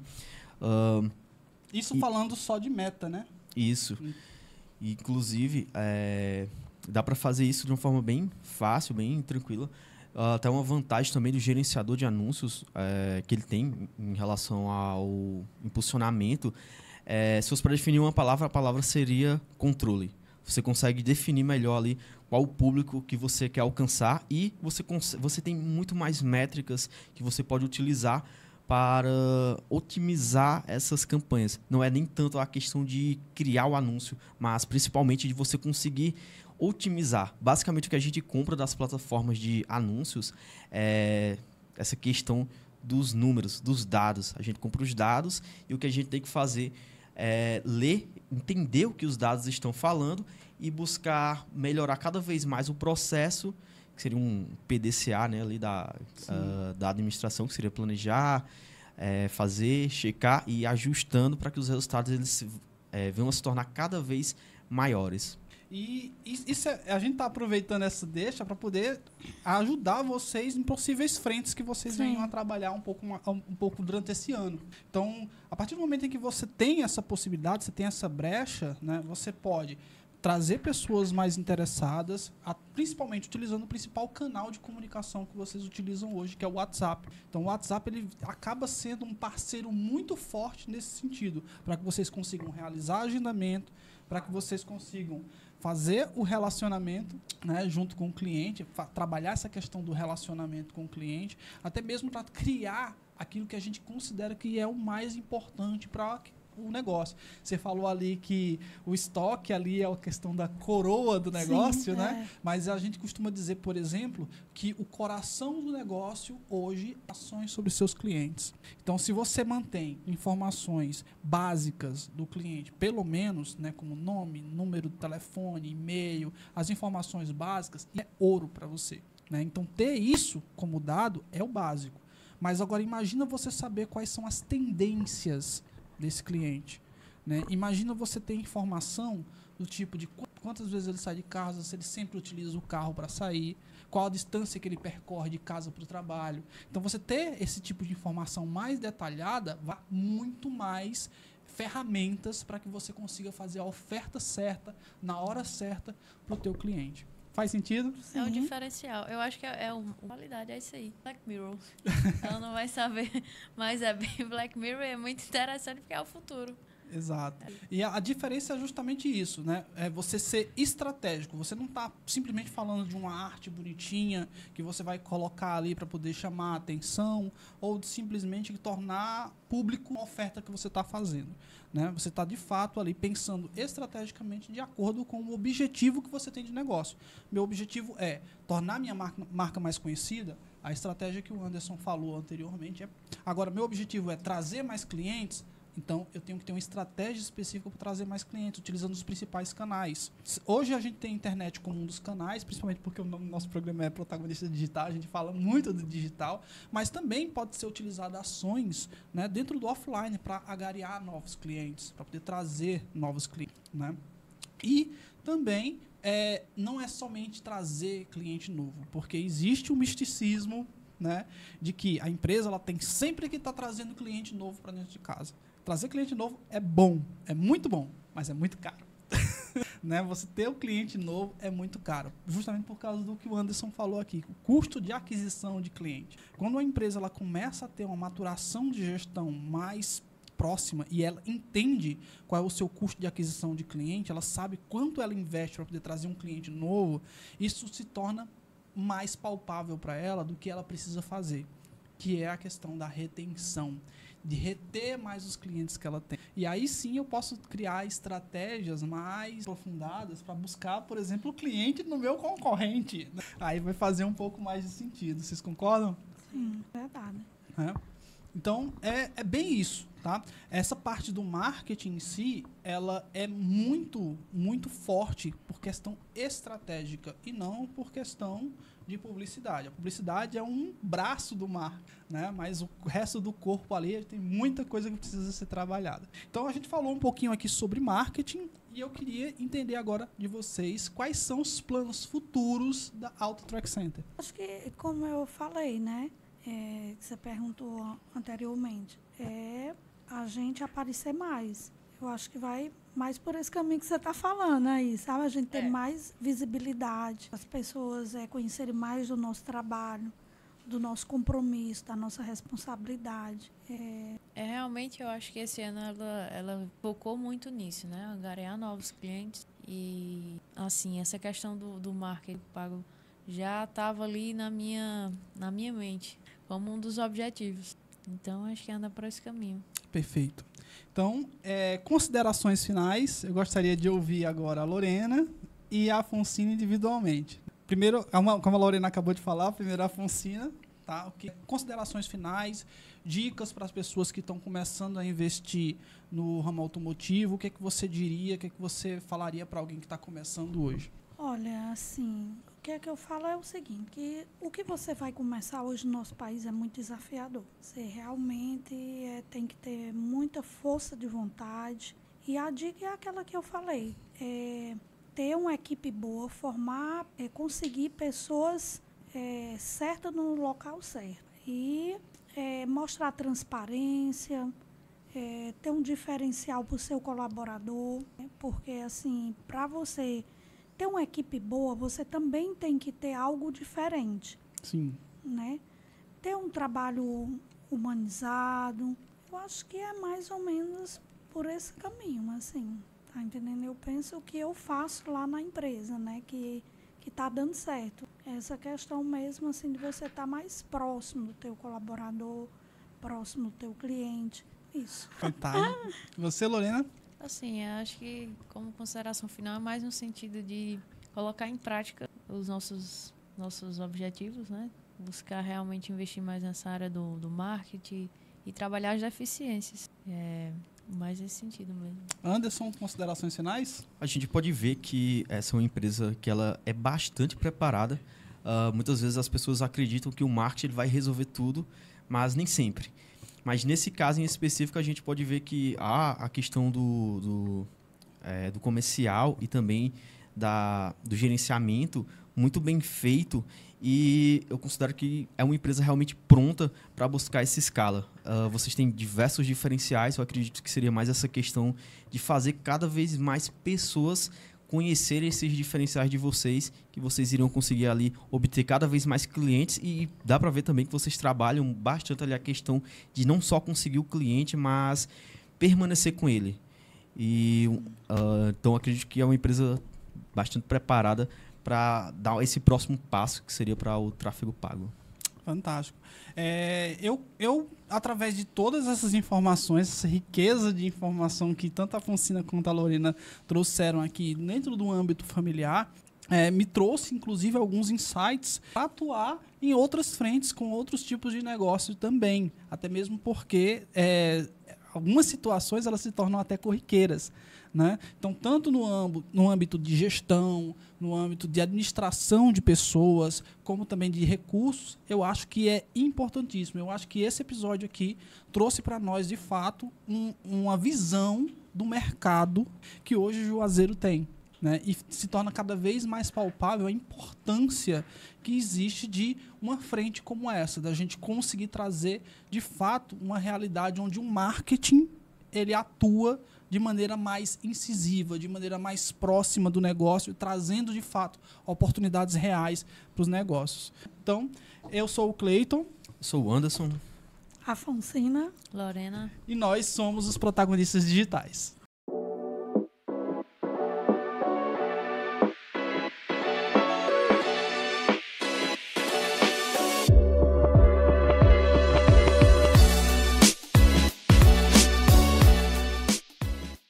ahn, Isso E- falando só de meta, né? Isso. Hum. Inclusive, é, dá para fazer isso de uma forma bem fácil, bem tranquila. Ah, Até uma vantagem também do gerenciador de anúncios é, que ele tem em relação ao impulsionamento. É, se fosse para definir uma palavra, a palavra seria controle. Você consegue definir melhor ali qual o público que você quer alcançar e você, você tem muito mais métricas que você pode utilizar para otimizar essas campanhas. Não é nem tanto a questão de criar o anúncio, mas principalmente de você conseguir otimizar. Basicamente, o que a gente compra das plataformas de anúncios é essa questão dos números, dos dados. A gente compra os dados e o que a gente tem que fazer é ler, entender o que os dados estão falando e buscar melhorar cada vez mais o processo, que seria um PDCA né, ali da, ah, da administração, que seria planejar, é, fazer, checar e ir ajustando para que os resultados eles é, venham a se tornar cada vez maiores. E is- isso é- a gente tá aproveitando essa deixa para poder ajudar vocês em possíveis frentes que vocês Sim. venham a trabalhar um pouco, um pouco durante esse ano. Então, a partir do momento em que você tem essa possibilidade, você tem essa brecha, né, você pode trazer pessoas mais interessadas, a- principalmente utilizando o principal canal de comunicação que vocês utilizam hoje, que é o WhatsApp. Então, o WhatsApp ele acaba sendo um parceiro muito forte nesse sentido, para que vocês consigam realizar agendamento, para que vocês consigam fazer o relacionamento né, junto com o cliente, trabalhar essa questão do relacionamento com o cliente, até mesmo para criar aquilo que a gente considera que é o mais importante para o negócio. Você falou ali que o estoque ali é a questão da coroa do negócio, Sim, né? é. Mas a gente costuma dizer, por exemplo, que o coração do negócio hoje é ações sobre seus clientes. Então, se você mantém informações básicas do cliente, pelo menos, né, como nome, número do telefone, e-mail, as informações básicas, é ouro para você. Né? Então, ter isso como dado é o básico. Mas agora imagina você saber quais são as tendências desse cliente. Né? Imagina você ter informação do tipo de qu- quantas vezes ele sai de casa, se ele sempre utiliza o carro para sair, qual a distância que ele percorre de casa para o trabalho. Então, você ter esse tipo de informação mais detalhada vai muito mais ferramentas para que você consiga fazer a oferta certa, na hora certa, para o teu cliente. Faz sentido? É um Sim. diferencial. Eu acho que é, é um, qualidade, é isso aí. Black Mirror. <laughs> Ela não vai saber, mas é bem Black Mirror e é muito interessante porque é o futuro. Exato. E a, a diferença é justamente isso, né? É você ser estratégico. Você não está simplesmente falando de uma arte bonitinha que você vai colocar ali para poder chamar a atenção ou de simplesmente tornar público uma oferta que você está fazendo. Né? Você está de fato ali pensando estrategicamente de acordo com o objetivo que você tem de negócio. Meu objetivo é tornar minha marca, marca mais conhecida. A estratégia que o Anderson falou anteriormente é. Agora, meu objetivo é trazer mais clientes. Então, eu tenho que ter uma estratégia específica para trazer mais clientes, utilizando os principais canais. Hoje a gente tem a internet como um dos canais, principalmente porque o no- nosso programa é protagonista digital, a gente fala muito do digital, mas também pode ser utilizado ações né, dentro do offline para agariar novos clientes, para poder trazer novos clientes. Né? E também é, não é somente trazer cliente novo, porque existe o misticismo né, de que a empresa ela tem sempre que estar trazendo cliente novo para dentro de casa. Trazer cliente novo é bom, é muito bom, mas é muito caro. <laughs> né? Você ter o cliente novo é muito caro, justamente por causa do que o Anderson falou aqui, o custo de aquisição de cliente. Quando a empresa ela começa a ter uma maturação de gestão mais próxima e ela entende qual é o seu custo de aquisição de cliente, ela sabe quanto ela investe para poder trazer um cliente novo, isso se torna mais palpável para ela do que ela precisa fazer, que é a questão da retenção, de reter mais os clientes que ela tem. E aí sim eu posso criar estratégias mais aprofundadas para buscar, por exemplo, o cliente no meu concorrente. Aí vai fazer um pouco mais de sentido. Vocês concordam? Sim, verdade. né? Então, é, é bem isso, tá? Essa parte do marketing em si, ela é muito, muito forte por questão estratégica e não por questão de publicidade. A publicidade é um braço do mar, né? Mas o resto do corpo ali tem muita coisa que precisa ser trabalhada. Então a gente falou um pouquinho aqui sobre marketing e eu queria entender agora de vocês quais são os planos futuros da Auto Track Center. Acho que, como eu falei, né? É, que você perguntou anteriormente, é a gente aparecer mais. Eu acho que vai mais por esse caminho que você está falando aí, sabe? A gente ter É. mais visibilidade, as pessoas é, conhecerem mais do nosso trabalho, do nosso compromisso, da nossa responsabilidade. É, É, realmente, eu acho que esse ano ela, ela focou muito nisso, né? Angariar novos clientes. E, assim, essa questão do, do marketing pago já estava ali na minha, na minha mente, como um dos objetivos. Então, acho que anda por esse caminho. Perfeito. Então, é, considerações finais. Eu gostaria de ouvir agora a Lorena e a Afonsina individualmente. Primeiro, como como a Lorena acabou de falar, primeiro a Afonsina. Tá? O que- Considerações finais, dicas para as pessoas que estão começando a investir no ramo automotivo. O que, é que você diria, o que, é que você falaria para alguém que está começando hoje? Olha, assim, que é que eu falo é o seguinte, que o que você vai começar hoje no nosso país é muito desafiador. Você realmente é, tem que ter muita força de vontade. E a dica é aquela que eu falei, é ter uma equipe boa, formar, é, conseguir pessoas é, certas no local certo. E mostrar transparência, ter um diferencial para o seu colaborador, porque assim, para você ter uma equipe boa, você também tem que ter algo diferente, Sim. né? Ter um trabalho humanizado. Eu acho que é mais ou menos por esse caminho, assim. Tá entendendo? Eu penso que eu faço lá na empresa, né? Que que tá dando certo. Essa questão mesmo assim de você estar mais próximo do teu colaborador, próximo do teu cliente. Isso. Fantástico. <laughs> Você, Lorena? Assim, eu acho que como consideração final é mais no sentido de colocar em prática os nossos, nossos objetivos, né? Buscar realmente investir mais nessa área do, do marketing e trabalhar as deficiências. É mais nesse sentido mesmo. Anderson, considerações finais? A gente pode ver que essa é uma empresa que ela é bastante preparada. Ah, muitas vezes as pessoas acreditam que o marketing vai resolver tudo, mas nem sempre. Mas nesse caso em específico, a gente pode ver que há a questão do, do, eh, do comercial e também da, do gerenciamento muito bem feito e eu considero que é uma empresa realmente pronta para buscar essa escala. Ah, vocês têm diversos diferenciais, eu acredito que seria mais essa questão de fazer cada vez mais pessoas conhecerem esses diferenciais de vocês, que vocês iriam conseguir ali obter cada vez mais clientes e dá para ver também que vocês trabalham bastante ali a questão de não só conseguir o cliente, mas permanecer com ele. E ah, então acredito que é uma empresa bastante preparada para dar esse próximo passo que seria para o tráfego pago. Fantástico. É, eu, eu, através de todas essas informações, essa riqueza de informação que tanto a Francina quanto a Lorena trouxeram aqui dentro do âmbito familiar, é, me trouxe, inclusive, alguns insights para atuar em outras frentes com outros tipos de negócio também. Até mesmo porque é, algumas situações elas se tornam até corriqueiras. Né? Então, tanto no âmbito, no âmbito de gestão, no âmbito de administração de pessoas, como também de recursos, eu acho que é importantíssimo. Eu acho que esse episódio aqui trouxe para nós, de fato, um- uma visão do mercado que hoje o Juazeiro tem. Né? E se torna cada vez mais palpável a importância que existe de uma frente como essa, da gente conseguir trazer, de fato, uma realidade onde o marketing ele atua de maneira mais incisiva, de maneira mais próxima do negócio, trazendo de fato oportunidades reais para os negócios. Então, eu sou o Cleiton Eu sou o Anderson, Afonsina. Lorena, e nós somos os protagonistas digitais.